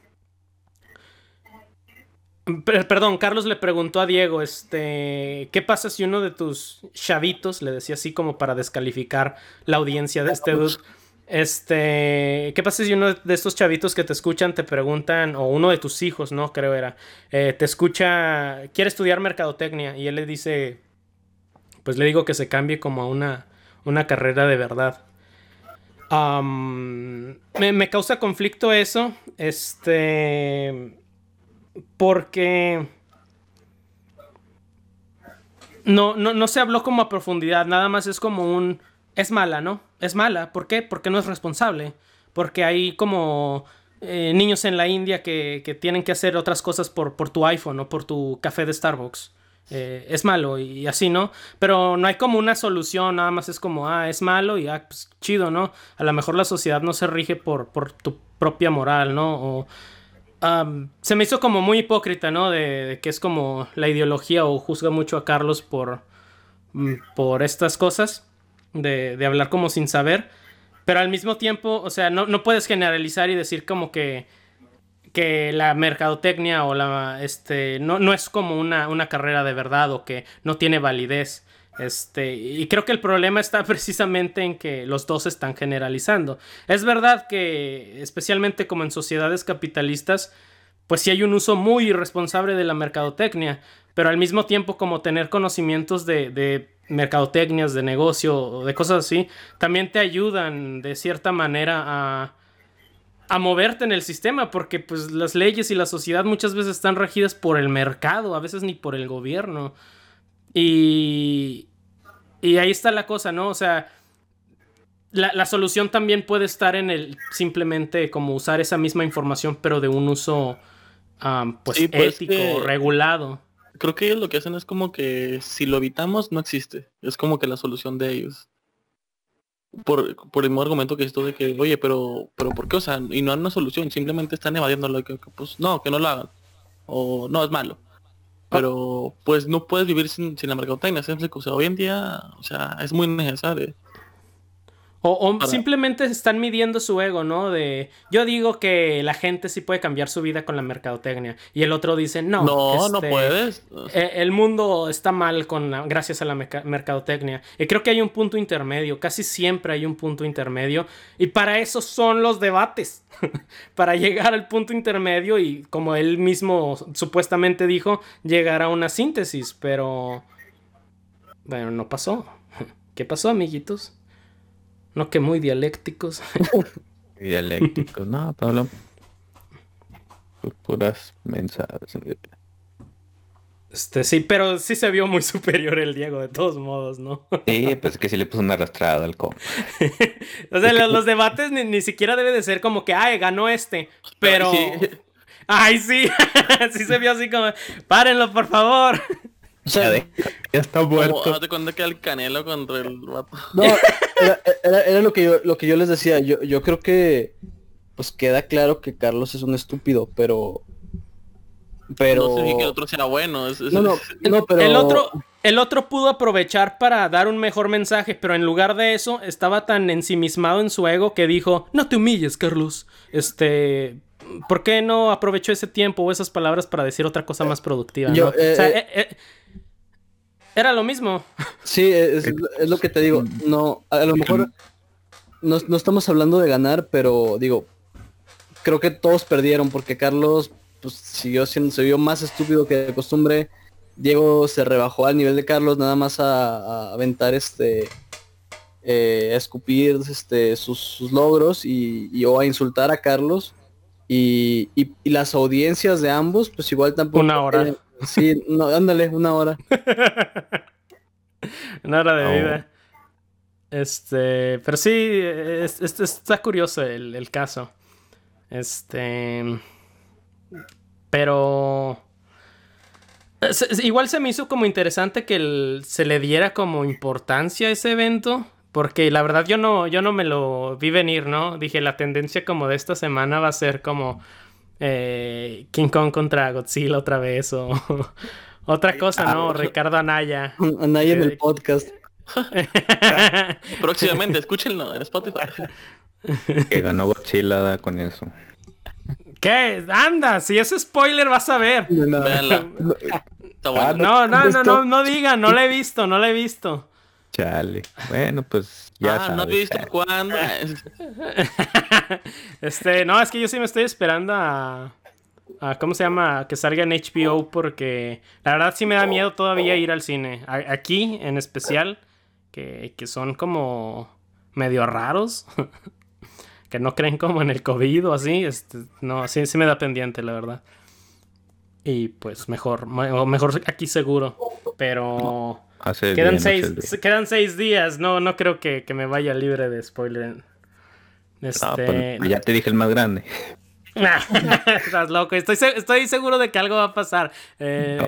Per- Perdón, Carlos le preguntó a Diego, este, ¿qué pasa si uno de tus chavitos, le decía así como para descalificar la audiencia de este dude, este, ¿qué pasa si uno de estos chavitos que te escuchan te preguntan, o uno de tus hijos, no creo era, eh, te escucha, quiere estudiar mercadotecnia y él le dice, pues le digo que se cambie como a una, una carrera de verdad. Me, me causa conflicto eso, este, porque no, no, no se habló como a profundidad, nada más es como un... Es mala, ¿no? Es mala. ¿Por qué? Porque no es responsable. Porque hay como eh, niños en la India que, que tienen que hacer otras cosas por, por tu iPhone o por tu café de Starbucks. Eh, es malo y así, ¿no? Pero no hay como una solución, nada más es como, ah, es malo y ah, pues chido, ¿no? A lo mejor la sociedad no se rige por, por tu propia moral, ¿no? O, se me hizo como muy hipócrita, ¿no? De, de que es como la ideología o juzga mucho a Carlos por, mm, por estas cosas, de, de hablar como sin saber, pero al mismo tiempo, o sea, no, no puedes generalizar y decir como que, que la mercadotecnia o la, este, no, no es como una, una carrera de verdad o que no tiene validez. Este, y creo que el problema está precisamente en que los dos están generalizando. Es verdad que, especialmente como en sociedades capitalistas, pues sí hay un uso muy irresponsable de la mercadotecnia, pero al mismo tiempo como tener conocimientos de, de mercadotecnias, de negocio de cosas así, también te ayudan de cierta manera a, a moverte en el sistema, porque pues las leyes y la sociedad muchas veces están regidas por el mercado, a veces ni por el gobierno. Y, y ahí está la cosa, ¿no? O sea, la, la solución también puede estar en el simplemente como usar esa misma información, pero de un uso pues, Sí, pues, ético, que- regulado. Creo que ellos lo que hacen es como que si lo evitamos no existe. Es como que la solución de ellos. Por, por el mismo argumento que esto de que, oye, pero, pero ¿por qué? O sea, y no hay una solución, simplemente están evadiéndolo, que, que, pues no, que no lo hagan. O no, es malo. Pero pues no puedes vivir sin, sin la mercadotecnia, ¿sabes? O sea, hoy en día, o sea, es muy necesario. O, o Para- simplemente están midiendo su ego, ¿no? De yo digo que la gente sí puede cambiar su vida con la mercadotecnia. Y el otro dice, no. No, no este, puedes. eh, El mundo está mal con la- gracias a la mercadotecnia. Y creo que hay un punto intermedio. Casi siempre hay un punto intermedio. Y para eso son los debates. para llegar al punto intermedio y, como él mismo supuestamente dijo, llegar a una síntesis. Pero. Bueno, no pasó. ¿Qué pasó, amiguitos? No que muy dialécticos. Dialécticos. No, Pablo. Pu- Puras mensajes. Este, sí, pero sí se vio muy superior el Diego, de todos modos, ¿no? Sí, pues es que sí le puso una arrastrada al compa. O sea, los, los debates ni, ni siquiera debe de ser como que, ay, ganó este. Pero. Sí. Ay, sí. sí se vio así como, párenlo, por favor. O sea, Ya, está muerto. haz de cuenta que el canelo contra el vato. No, era, era- era lo que yo, lo que yo les decía. Yo, yo creo que pues queda claro que Carlos es un estúpido, pero. Pero. No sé que el otro sea bueno. es- es- No, no, es- no, pero. El otro. El otro pudo aprovechar para dar un mejor mensaje, pero en lugar de eso estaba tan ensimismado en su ego que dijo, no te humilles, Carlos. Este, ¿por qué no aprovechó ese tiempo o esas palabras para decir otra cosa más productiva? Yo, ¿no? eh, o sea, eh, eh, eh, era lo mismo. Sí, es, es lo que te digo. No, a lo mejor no, no estamos hablando de ganar, pero digo, creo que todos perdieron porque Carlos pues siguió siendo, se vio más estúpido que de costumbre. Diego se rebajó al nivel de Carlos nada más a, a aventar este eh, a escupir este sus, sus logros y, y- o a insultar a Carlos y, y- y las audiencias de ambos pues igual tampoco Una hora. eh, sí no ándale una hora Una hora de Oh. vida. Este, pero sí, es- es- está curioso el, el caso. Este, pero igual se me hizo como interesante que el- se le diera como importancia a ese evento, porque la verdad yo no, yo no me lo vi venir, ¿no? Dije la tendencia como de esta semana va a ser como eh, King Kong contra Godzilla otra vez o otra cosa, ¿no? Ricardo Anaya. Anaya en Eh, el podcast Próximamente, escúchenlo en Spotify. Que ganó Godzilla con eso. ¿Qué? Anda, si es spoiler vas a ver. No, no, no, no, no digan, no la he visto, no la he visto. Chale. Bueno, pues ya ah, no sabes. había visto cuándo. Este, no, es que yo sí me estoy esperando a, a ¿cómo se llama? Que salga en HBO porque la verdad sí me da miedo todavía ir al cine. A- aquí, en especial, que, que son como medio raros. que no creen como en el COVID o así. Este, no, sí, sí me da pendiente, la verdad. Y pues mejor, mejor aquí seguro. Pero... Hace Quedan bien, seis, quedan seis días. No, no creo que, que me vaya libre de spoiler. Este... No, pues, ya te dije el más grande. Estás loco. Estoy, estoy seguro de que algo va a pasar. Eh,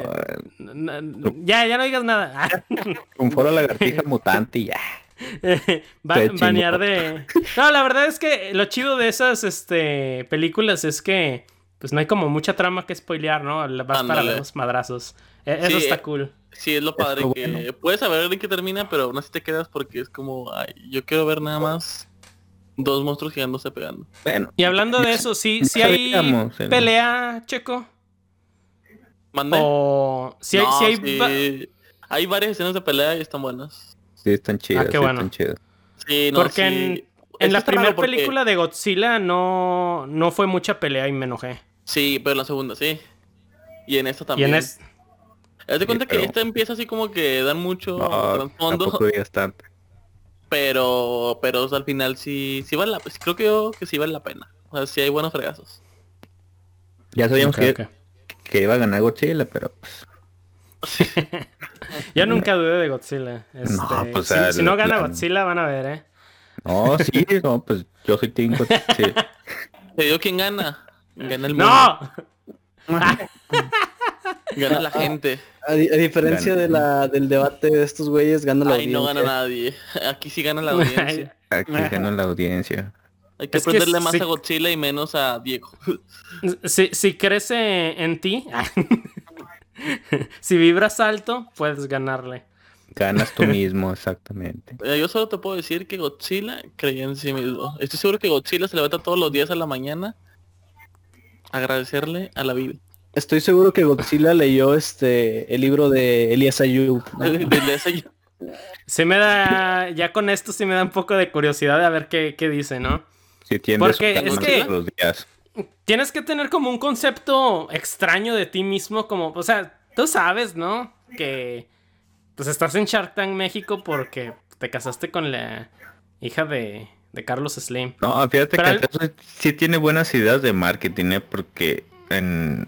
ya, ya no digas nada. Un foro lagartija mutante y ya. Ba- Qué chingón. banear de. No, la verdad es que lo chido de esas este, películas es que pues no hay como mucha trama que spoilear, ¿no? Vas para los madrazos. E- Eso está eh, cool. Sí, es lo padre lo que bueno. puedes saber en qué termina, pero aún así te quedas porque es como, ay, yo quiero ver nada más dos monstruos gigándose pegando. Bueno. Y hablando de eso, sí, sí hay pelea, Checo. ¿Mande? O si hay, No, sí hay sí, hay varias escenas de pelea y están buenas. Sí, están chidas. Ah, qué sí, bueno. están chidas. Sí, no, Porque sí. en, en la primera porque- película de Godzilla no, no fue mucha pelea y me enojé. Sí, pero en la segunda sí. Y en esta Y también. en es... Haz de cuenta Sí, pero- que esta empieza así como que dan mucho No, trasfondo, tanto. pero pero o sea, al final sí sí vale la pues, creo que yo que sí vale la pena. O sea, sí hay buenos fregazos. Ya sabíamos Ok, que, que iba a ganar Godzilla, pero pues, Yo nunca dudé de Godzilla. Este, pues, si, o sea, si no gana la- Godzilla van a ver, ¿eh? No, sí, no, pues yo soy Team Godzilla. Sí. Te digo quién gana. Gana el mundo. ¡No! Gana la gente. a, di- a diferencia Gana. de la del debate de estos güeyes gana la Ahí no gana audiencia. nadie. Aquí sí gana la audiencia. Aquí ganó la audiencia. Hay que Es que aprenderle más a Godzilla y menos a Diego. Si, si crece en ti, si vibras alto, puedes ganarle. Ganas tú mismo, exactamente. Eh, Yo solo te puedo decir que Godzilla creía en sí mismo. Estoy seguro que Godzilla se levanta todos los días a la mañana a agradecerle a la vida. Estoy seguro que Godzilla leyó este el libro de Elias Ayub. Sí me da, ya con esto sí me da un poco de curiosidad de a ver qué, qué dice, ¿no? Tienes Porque es que- todos los días. Tienes que tener como un concepto extraño de ti mismo, como, o sea, tú sabes, ¿no? Que pues estás en Shark Tank México porque te casaste con la hija de, de Carlos Slim. No, fíjate Pero que al- sí tiene buenas ideas de marketing, ¿eh? porque en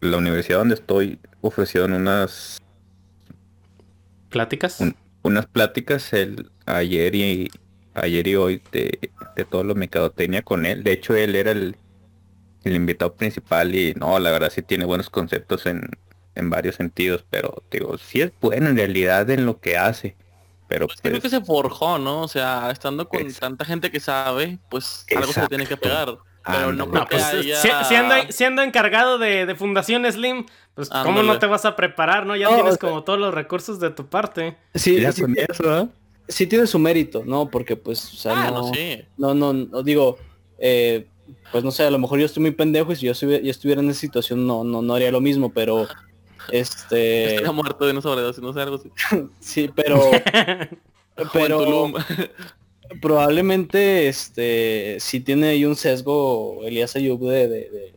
la universidad donde estoy ofrecieron unas ¿Pláticas? Un- unas pláticas el ayer y ayer y hoy de, de todo lo mercadotecnia con él. De hecho él era el, el invitado principal y no, la verdad sí tiene buenos conceptos en, en varios sentidos, pero digo, sí es bueno en realidad en lo que hace. Pero Pues creo pues, que se forjó, ¿no? O sea, estando con Exacto. tanta gente que sabe, pues algo se tiene que pegar. Pero no creo No, que pues haya... si- siendo, siendo encargado de, de Fundación Slim, pues ¿cómo no te vas a preparar, no? Ya tienes o sea- como todos los recursos de tu parte. Sí, ya sí, con eso, ¿eh? sí tiene su mérito, ¿no? Porque pues, o sea, Ah, no, no, sí. no, no, no, digo, eh, pues no sé, a lo mejor yo estoy muy pendejo y si yo, estuvi- yo estuviera en esa situación no, no, no haría lo mismo, pero este Estaría muerto de una sobredosis, no sé, algo así. sí, pero pero. Probablemente este sí tiene ahí un sesgo Elías Ayub de, de, de-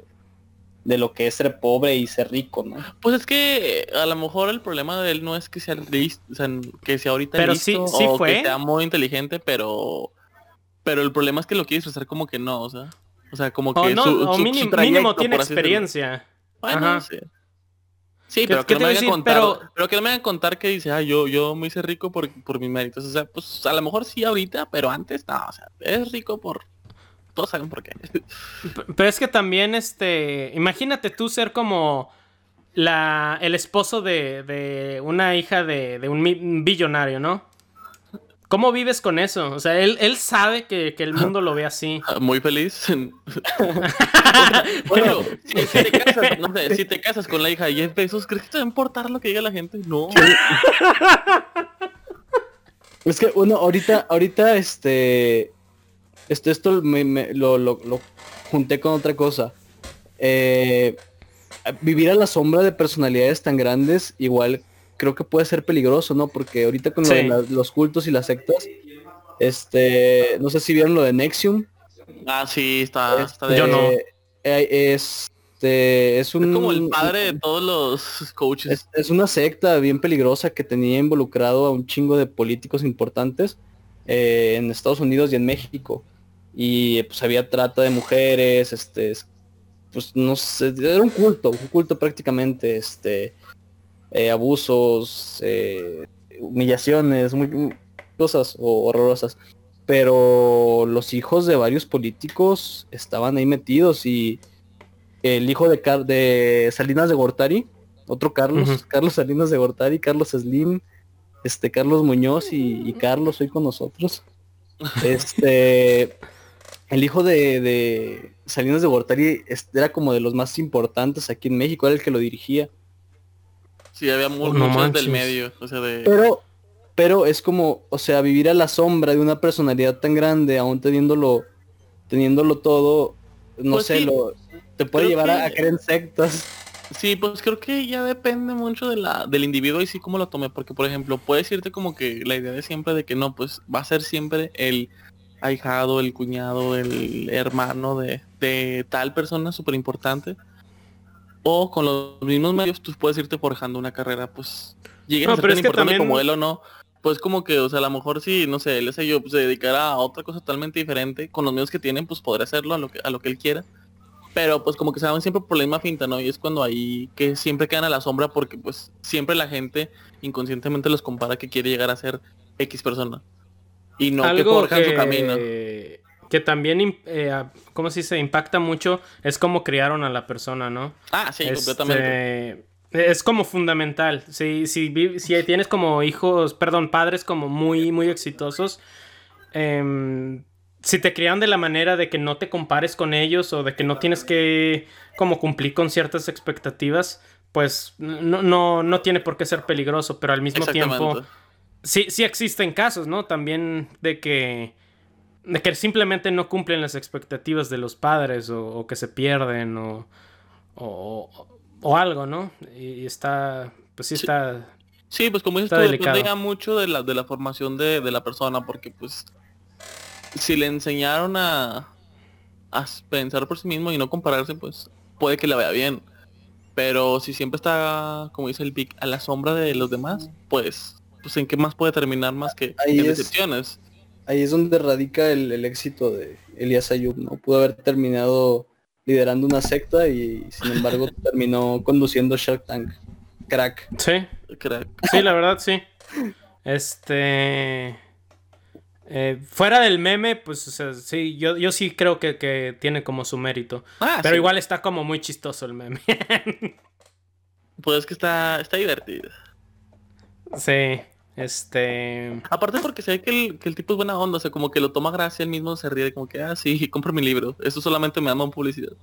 de lo que es ser pobre y ser rico, ¿no? Pues es que a lo mejor el problema de él no es que sea listo, o sea, que sea ahorita Pero listo sí- sí o fue. que sea muy inteligente, pero pero el problema es que lo quiere expresar como que no, o sea, o sea, como que no, su, o su- su mínimo, trayecto, mínimo tiene experiencia. Bueno, Ajá. sí. Sí, ¿Qué- pero qué que no me contar, Pero- pero... que no me a contar que dice, ah, yo, yo me hice rico por, por mis méritos. O sea, pues a lo mejor sí ahorita, pero antes no, o sea, es rico por. Todos saben por qué. Pero es que también, este, imagínate tú ser como la, el esposo de, de una hija de, de un billonario, ¿no? ¿Cómo vives con eso? O sea, él, él sabe que, que el mundo lo ve así. Muy feliz. bueno, si, si te casas, no sé, si te casas con la hija de Jeff Bezos, ¿crees que te va a importar lo que diga la gente? No. Es que uno, ahorita, ahorita, este, esto, esto me, me- lo, lo- lo junté con otra cosa. Eh, vivir a la sombra de personalidades tan grandes, igual creo que puede ser peligroso, ¿no? Porque ahorita con lo de la- los cultos y las sectas, este, no sé si vieron lo de Nexium. Ah, sí, está, está de... Yo no. eh, este, es un... Es como el padre de todos los coaches. Es, es una secta bien peligrosa que tenía involucrado a un chingo de políticos importantes eh, en Estados Unidos y en México. Y pues había trata de mujeres, este, es- pues no sé, era un culto, un culto prácticamente, este, eh, abusos, eh, humillaciones, muy, cosas ho- horrorosas. Pero los hijos de varios políticos estaban ahí metidos y el hijo de, Car- de Salinas de Gortari, otro Carlos. Carlos Salinas de Gortari, Carlos Slim, este Carlos Muñoz y, y Carlos hoy con nosotros. Este, el hijo de, de Salinas de Gortari era como de los más importantes aquí en México, era el que lo dirigía. Sí, había Oh, no muchos manches. del medio. O sea, de... Pero, pero es como, o sea, vivir a la sombra de una personalidad tan grande, aún teniéndolo, teniéndolo todo, no Pues sé, sí, lo, te puede creo llevar a, que- a creer en sectas. Sí, pues creo que ya depende mucho de la, del individuo y sí cómo lo tome, porque por ejemplo, puedes irte como que la idea de siempre de que no, pues va a ser siempre el ahijado, el cuñado, el hermano de, de tal persona súper importante. O con los mismos medios tú puedes irte forjando una carrera, pues llegues No, a ser tan importante también- como él o no. Pues como que, o sea, a lo mejor si, no sé, él ese yo, pues, se dedicara a otra cosa totalmente diferente, con los medios que tienen, pues podrá hacerlo a lo que, a lo que él quiera pero pues como que se van siempre por la misma finta, ¿no? Y es cuando ahí que siempre quedan a la sombra porque pues siempre la gente inconscientemente los compara que quiere llegar a ser X persona. Y no que forjan su camino. Que también, eh, ¿cómo se dice? Impacta mucho es cómo criaron a la persona, ¿no? Ah, sí, Este, completamente. Es como fundamental. Si, si, si tienes como hijos, perdón, padres como muy, muy exitosos, em, si te criaron de la manera de que no te compares con ellos o de que no tienes que como cumplir con ciertas expectativas, pues no, no, no tiene por qué ser peligroso, pero al mismo tiempo sí, sí existen casos, ¿no? También de que, que simplemente no cumplen las expectativas de los padres o, o que se pierden o, o, o algo, ¿no? Y está, pues sí está... Sí, pues como dices Está tú, depende ya mucho de la, de la formación de, de la persona, porque pues si le enseñaron a, a pensar por sí mismo y no compararse, pues puede que le vaya bien. Pero si siempre está, como dice el Vic, a la sombra de los demás, pues, pues en qué más puede terminar más que Ahí en es- decepciones. Ahí es donde radica el, el éxito de Elias Ayub, ¿no? Pudo haber terminado liderando una secta y sin embargo terminó conduciendo Shark Tank. Crack. Sí, Crack. sí, la verdad sí. Este... eh, fuera del meme, pues o sea, sí, yo, yo sí creo que, que tiene como su mérito. Ah, Pero sí. igual está como muy chistoso el meme. Pues es que está, está divertido. sí, este... Aparte porque sé que el, que el tipo es buena onda, o sea, como que lo toma gracia, él mismo se ríe como que, ah, sí, compro mi libro. Eso solamente me llama publicidad.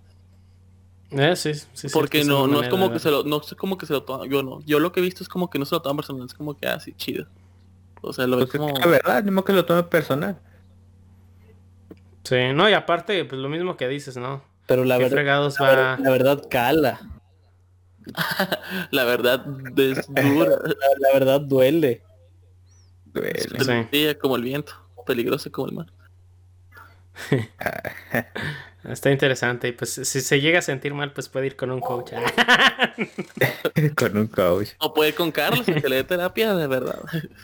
Eh, sí, sí, sí, Porque no, no es como que se lo, no es como que se lo toma, yo no. Yo lo que he visto es como que no se lo toma personal, es como que, ah, sí, chido. O sea, lo Pues es como... la verdad, ni modo que lo tome personal. Sí, no, y aparte, pues lo mismo que dices, ¿no? Pero la ¿Qué verdad, la, va? ver- la verdad cala. La verdad es dura. La, la verdad duele. Duele. Sí. Como el viento, peligrosa como el mar. Está interesante. Y pues si se llega a sentir mal, pues puede ir con un coach. con un coach. O puede ir con Carlos, que le dé terapia de verdad.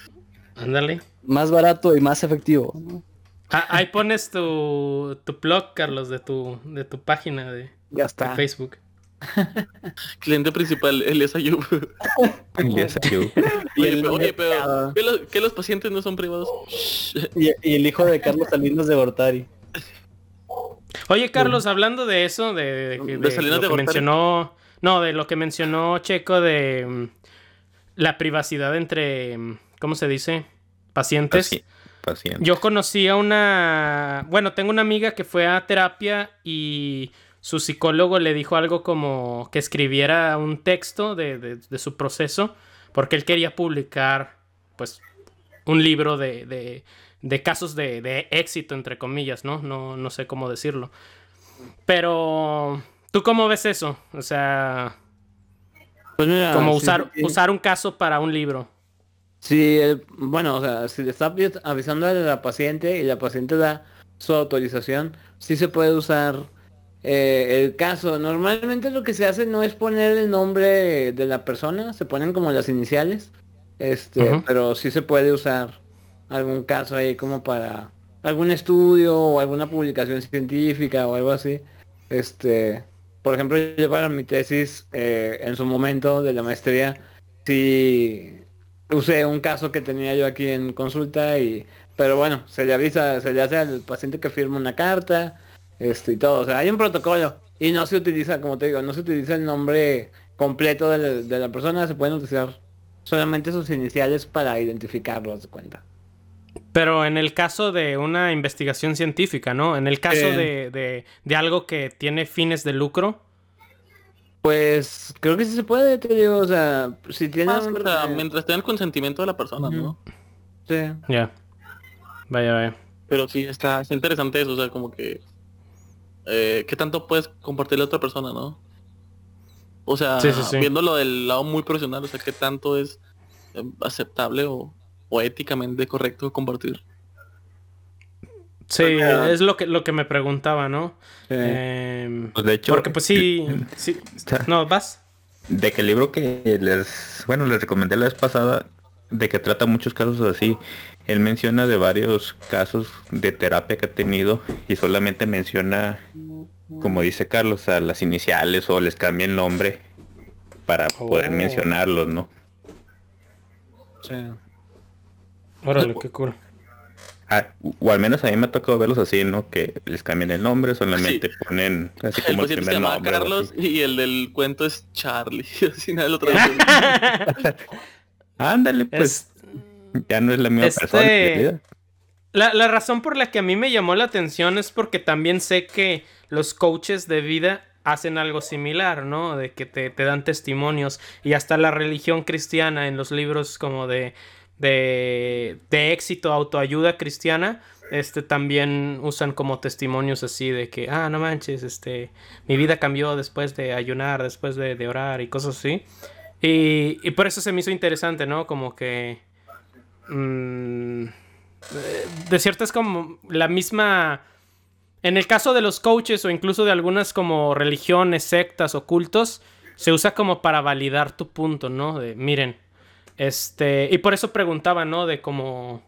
Ándale. Más barato y más efectivo. ¿no? Ah, ahí pones tu, tu blog, Carlos, de tu, de tu página de, Ya de. Facebook. Cliente principal, Elias Ayub. Elias Ayub. Y Oye, oye, pero ¿qué los, qué los pacientes no son privados? Y, y el hijo de Carlos Salinas de Gortari. Oye, Carlos, hablando de eso, de, de- de- ¿De Salinas lo de que Gortari? mencionó. No, de lo que mencionó Checo de mm, la privacidad entre. mm, ¿Cómo se dice? Pacientes. Paci- paciente. Yo conocí a una. Bueno, tengo una amiga que fue a terapia y su psicólogo le dijo algo como que escribiera un texto de, de- de su proceso porque él quería publicar, pues, un libro de, de- de casos de, de éxito, entre comillas, ¿no? ¿no? No sé cómo decirlo. Pero, ¿tú cómo ves eso? O sea, Pues mira, como sí, usar, sí. usar un caso para un libro. Si el- bueno, o sea, si le está avi- avisando a la paciente y la paciente da su autorización, sí se puede usar eh, el caso. Normalmente lo que se hace no es poner el nombre de la persona, se ponen como las iniciales, este, pero sí se puede usar algún caso ahí como para algún estudio o alguna publicación científica o algo así. Este, por ejemplo, yo para mi tesis eh, en su momento de la maestría, sí usé un caso que tenía yo aquí en consulta y pero bueno se le avisa se le hace al paciente que firma una carta este y todo o sea hay un protocolo y no se utiliza como te digo no se utiliza el nombre completo de la, de la persona se pueden utilizar solamente sus iniciales para identificarlo haz de cuenta Pero en el caso de una investigación científica, ¿no? En el caso Eh. de, de- de algo que tiene fines de lucro. pues creo que sí se puede te digo o sea si tiene Más, un- o sea, eh, mientras tenga el consentimiento de la persona, ¿no? Sí. Ya. Vaya, vaya. Pero sí, está, está interesante eso, o sea, como que... Eh, ¿Qué tanto puedes compartirle a otra persona, no? O sea, Sí, sí, sí. viéndolo del lado muy profesional, o sea, ¿qué tanto es eh, aceptable o, o éticamente correcto compartir? Sí, es lo que, lo que me preguntaba, ¿no? Em, Pues de hecho, porque pues sí, sí. No, vas. De que el libro que les, bueno, les recomendé la vez pasada, de que trata muchos casos así, él menciona de varios casos de terapia que ha tenido y solamente menciona, como dice Carlos, a las iniciales o les cambia el nombre para poder Oh. mencionarlos, ¿no? sí. Órale, qué cool. Ah, o al menos a mí me ha tocado verlos así, ¿no? Que les cambian el nombre, solamente ponen así El como el se primer llama nombre. o Carlos y el del cuento es Charlie. Así nadie lo. Ándale, pues Es- ya no es la misma este- persona. en realidad. La, la razón por la que a mí me llamó la atención es porque también sé que los coaches de vida hacen algo similar, ¿no? De que te, te dan testimonios y hasta la religión cristiana en los libros como de, de, de éxito, autoayuda cristiana, este también usan como testimonios así de que, ah, no manches, este, mi vida cambió después de ayunar, después de, de orar y cosas así. Y, y por eso se me hizo interesante, ¿no? Como que... mm, de cierto es como la misma... En el caso de los coaches o incluso de algunas como religiones, sectas o cultos, se usa como para validar tu punto, ¿no? De, miren, este... Y por eso preguntaba, ¿no? De como...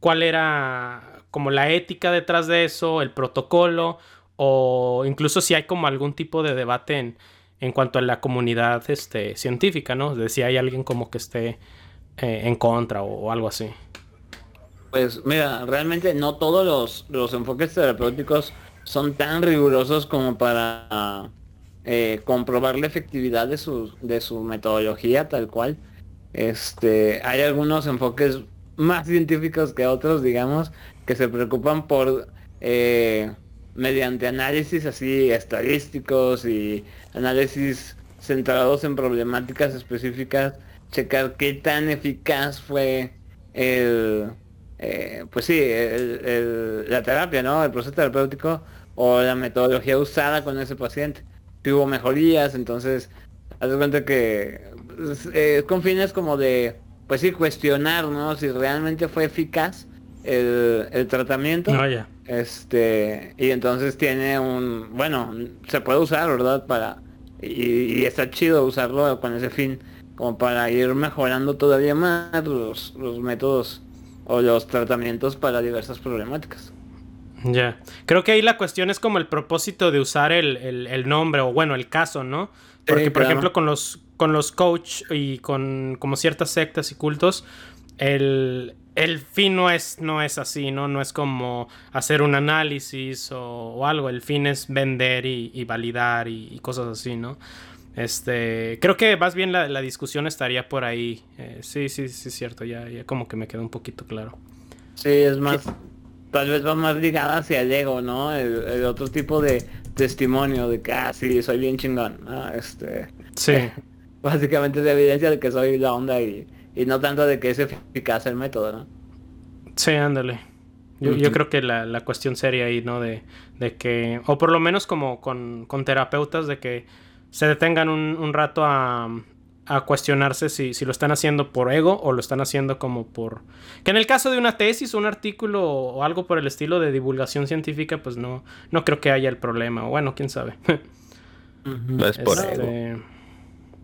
¿Cuál era como la ética detrás de eso, el protocolo? O incluso si hay como algún tipo de debate en, en cuanto a la comunidad este, científica, ¿no? De si hay alguien como que esté eh, en contra o- algo así. Pues mira, realmente no todos los, los enfoques terapéuticos son tan rigurosos como para eh, comprobar la efectividad de su, de su metodología tal cual. Este, hay algunos enfoques más científicos que otros, digamos, que se preocupan por eh, mediante análisis así estadísticos y análisis centrados en problemáticas específicas, checar qué tan eficaz fue el, eh, pues sí, el- el- la terapia, ¿no? El proceso terapéutico o la metodología usada con ese paciente. Si hubo mejorías, entonces, haz cuenta que pues, eh, con fines como de, pues sí, cuestionar, ¿no? Si realmente fue eficaz el, el tratamiento. No, ya. Este, y entonces tiene un, bueno, se puede usar, ¿verdad? Para, y, y está chido usarlo con ese fin, como para ir mejorando todavía más los, los métodos o los tratamientos para diversas problemáticas. Ya. Creo que ahí la cuestión es como el propósito de usar el, el- el nombre o bueno, el caso, ¿no? Porque, Sí, por claro. ejemplo, con los, con los coach y con como ciertas sectas y cultos, el, el fin no es, no es así, ¿no? No es como hacer un análisis o, o algo. El fin es vender y, y validar y, y cosas así, ¿no? Este, creo que más bien la, la discusión estaría por ahí. Eh, sí, sí, sí, es cierto. Ya, ya como que me quedó un poquito claro. Sí, es más, tal vez va más ligada hacia el ego, ¿no? El, el otro tipo de testimonio de que, ah, sí, soy bien chingón, ¿no? Este, Sí. básicamente es evidencia de que soy la onda y, y no tanto de que es eficaz el método, ¿no? Sí, ándale. Yo, yo creo que la, la cuestión sería ahí, ¿no? De, de que, o por lo menos como con, con terapeutas, de que se detengan un, un rato a, a cuestionarse si, si lo están haciendo por ego o lo están haciendo como por... Que en el caso de una tesis, un artículo o algo por el estilo de divulgación científica, pues no, no creo que haya el problema. O bueno, quién sabe. No es por Este, ego.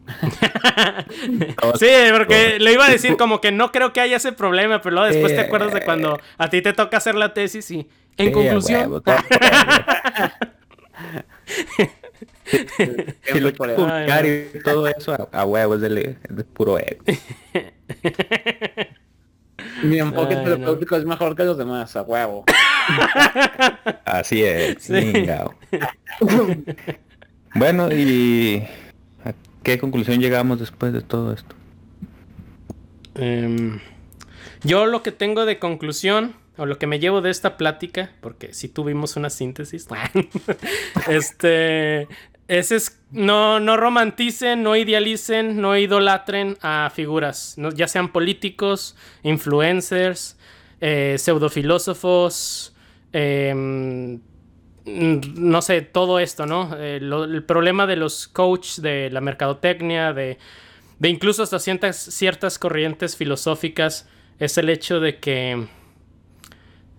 sí, porque le iba a decir como que no creo que haya ese problema, pero luego después te Eh. acuerdas de cuando a ti te toca hacer la tesis y en conclusión... lo por y todo eso a, a huevo es de, es de puro ego. Mi enfoque Ay, no. terapéutico es mejor que los demás, a huevo. Así es. Sí. bueno, y ¿a qué conclusión llegamos después de todo esto? Em, yo lo que tengo de conclusión, o lo que me llevo de esta plática, porque si tuvimos una síntesis, este, ese es, no, no romanticen, no idealicen, no idolatren a figuras, ya sean políticos, influencers, eh, pseudofilósofos, em, mm, no sé, todo esto, ¿no? Eh, el problema de los coaches de la mercadotecnia, de, de incluso hasta ciertas, ciertas corrientes filosóficas, es el hecho de que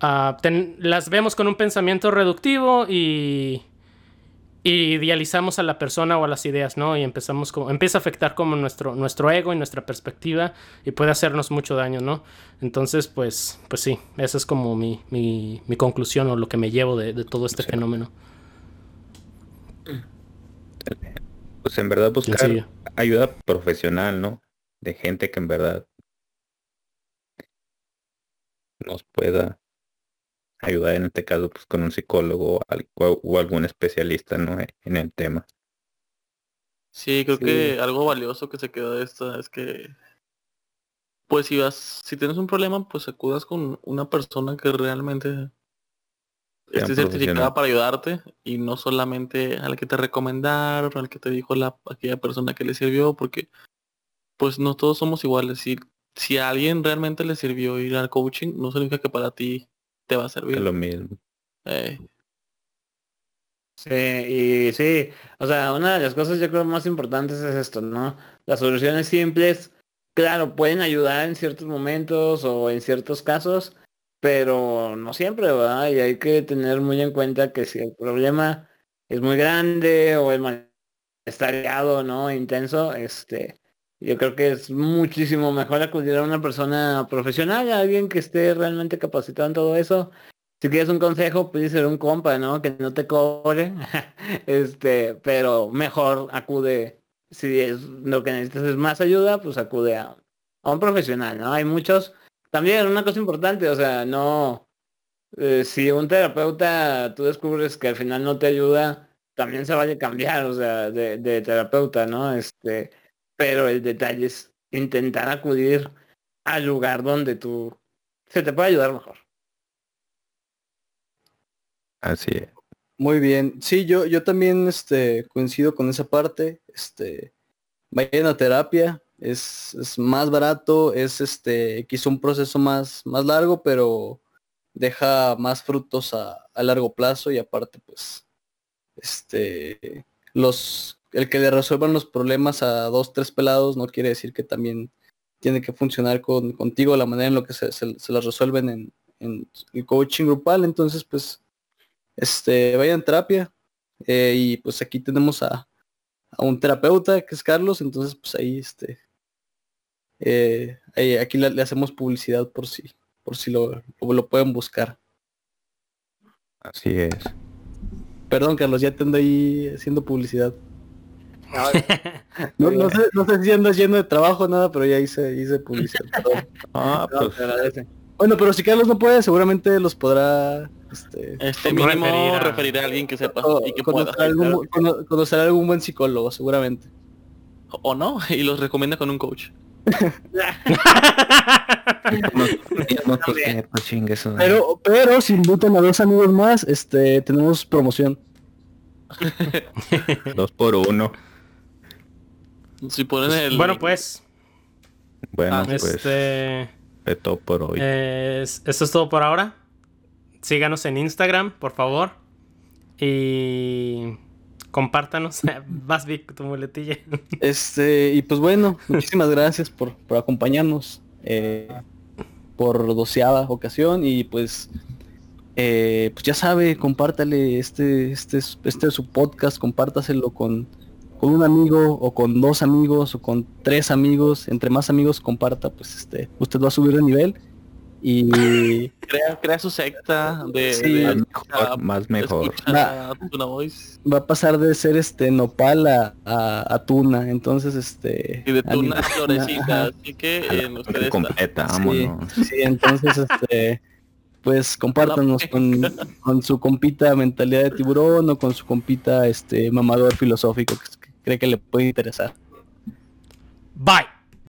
ah, las vemos con un pensamiento reductivo y, y idealizamos a la persona o a las ideas, ¿no? Y empezamos como, empieza a afectar como nuestro, nuestro ego y nuestra perspectiva y puede hacernos mucho daño, ¿no? Entonces, pues, pues sí, esa es como mi, mi, mi conclusión o lo que me llevo de, de todo este Sí. fenómeno. Pues en verdad buscar ayuda profesional, ¿no? De gente que en verdad nos pueda ayudar en este caso pues con un psicólogo o, al- o- o algún especialista, ¿no? En el tema. Sí, creo Sí. que algo valioso que se quedó de esto es que pues si vas, si tienes un problema, pues acudas con una persona que realmente esté certificada para ayudarte y no solamente al que te recomendaron, al que te dijo la aquella persona que le sirvió, porque pues no todos somos iguales. Si, si a alguien realmente le sirvió ir al coaching, no significa que para ti te va a Es servir. lo mismo. Eh, Sí, y sí, o sea, una de las cosas yo creo más importantes es esto, ¿no? Las soluciones simples, claro, pueden ayudar en ciertos momentos o en ciertos casos, pero no siempre, ¿verdad? Y hay que tener muy en cuenta que si el problema es muy grande o el malestariado, ¿no? Intenso, este, yo creo que es muchísimo mejor acudir a una persona profesional, a alguien que esté realmente capacitado en todo eso. Si quieres un consejo, puede ser un compa, ¿no? Que no te cobre. este, pero mejor acude, si es lo que necesitas es más ayuda, pues acude a, a un profesional, ¿no? Hay muchos. También una cosa importante, o sea, no, eh, si un terapeuta tú descubres que al final no te ayuda, también se vale cambiar, o sea, de terapeuta, ¿no? Este, pero el detalle es intentar acudir al lugar donde tú se te puede ayudar mejor. Así es. Muy bien. Sí, yo, yo también este, coincido con esa parte. Este, vayan a terapia. Es, es más barato, es este, quizá un proceso más, más largo, pero deja más frutos a, a largo plazo y aparte pues este los el que le resuelvan los problemas a dos, tres pelados no quiere decir que también tiene que funcionar con, contigo la manera en lo que se, se, se las resuelven en, en el coaching grupal, entonces pues este vayan terapia eh, y pues aquí tenemos a, a un terapeuta que es Carlos, entonces pues ahí este eh, ahí- aquí le, le hacemos publicidad por si por si lo, lo pueden buscar. Así es. Perdón Carlos, ya te ando ahí haciendo publicidad. No, no sé, no sé si andas lleno de trabajo o nada, pero ya hice, hice publicidad. Ah, No, pues bueno, pero si Carlos no puede, seguramente los podrá este, Este mínimo referir a- referir a alguien que sepa o- y que pueda. conocer, algún, cono- conocer algún buen psicólogo, seguramente. O no, y los recomienda con un coach. Pero, pero si invitan a dos amigos más, este, tenemos promoción. Dos por uno. Si ponen el... Bueno, pues, Bueno, Ah, pues este, de todo por hoy. es- esto es todo por ahora. Síganos en Instagram, por favor. Y compártanos. Vas Vic, tu muletilla. Este, y pues bueno, muchísimas gracias por, por acompañarnos eh, por doceava ocasión y pues eh, pues ya sabe, compártale este, este, es- este es su podcast, compártaselo con, con un amigo o con dos amigos o con tres amigos, entre más amigos comparta, pues este, usted va a subir de nivel y Crea, crea su secta de... Sí. de- Más mejor, más mejor. escucha Tuna Boys va a pasar de ser este nopal a, a, a tuna, entonces este y de ani- Tuna Florecita. Ajá. Así que A la en hora ustedes... completa, vámonos. Sí, entonces este pues compártanos con, con su compita mentalidad de tiburón o con su compita este mamador filosófico que cree que le puede interesar. Bye.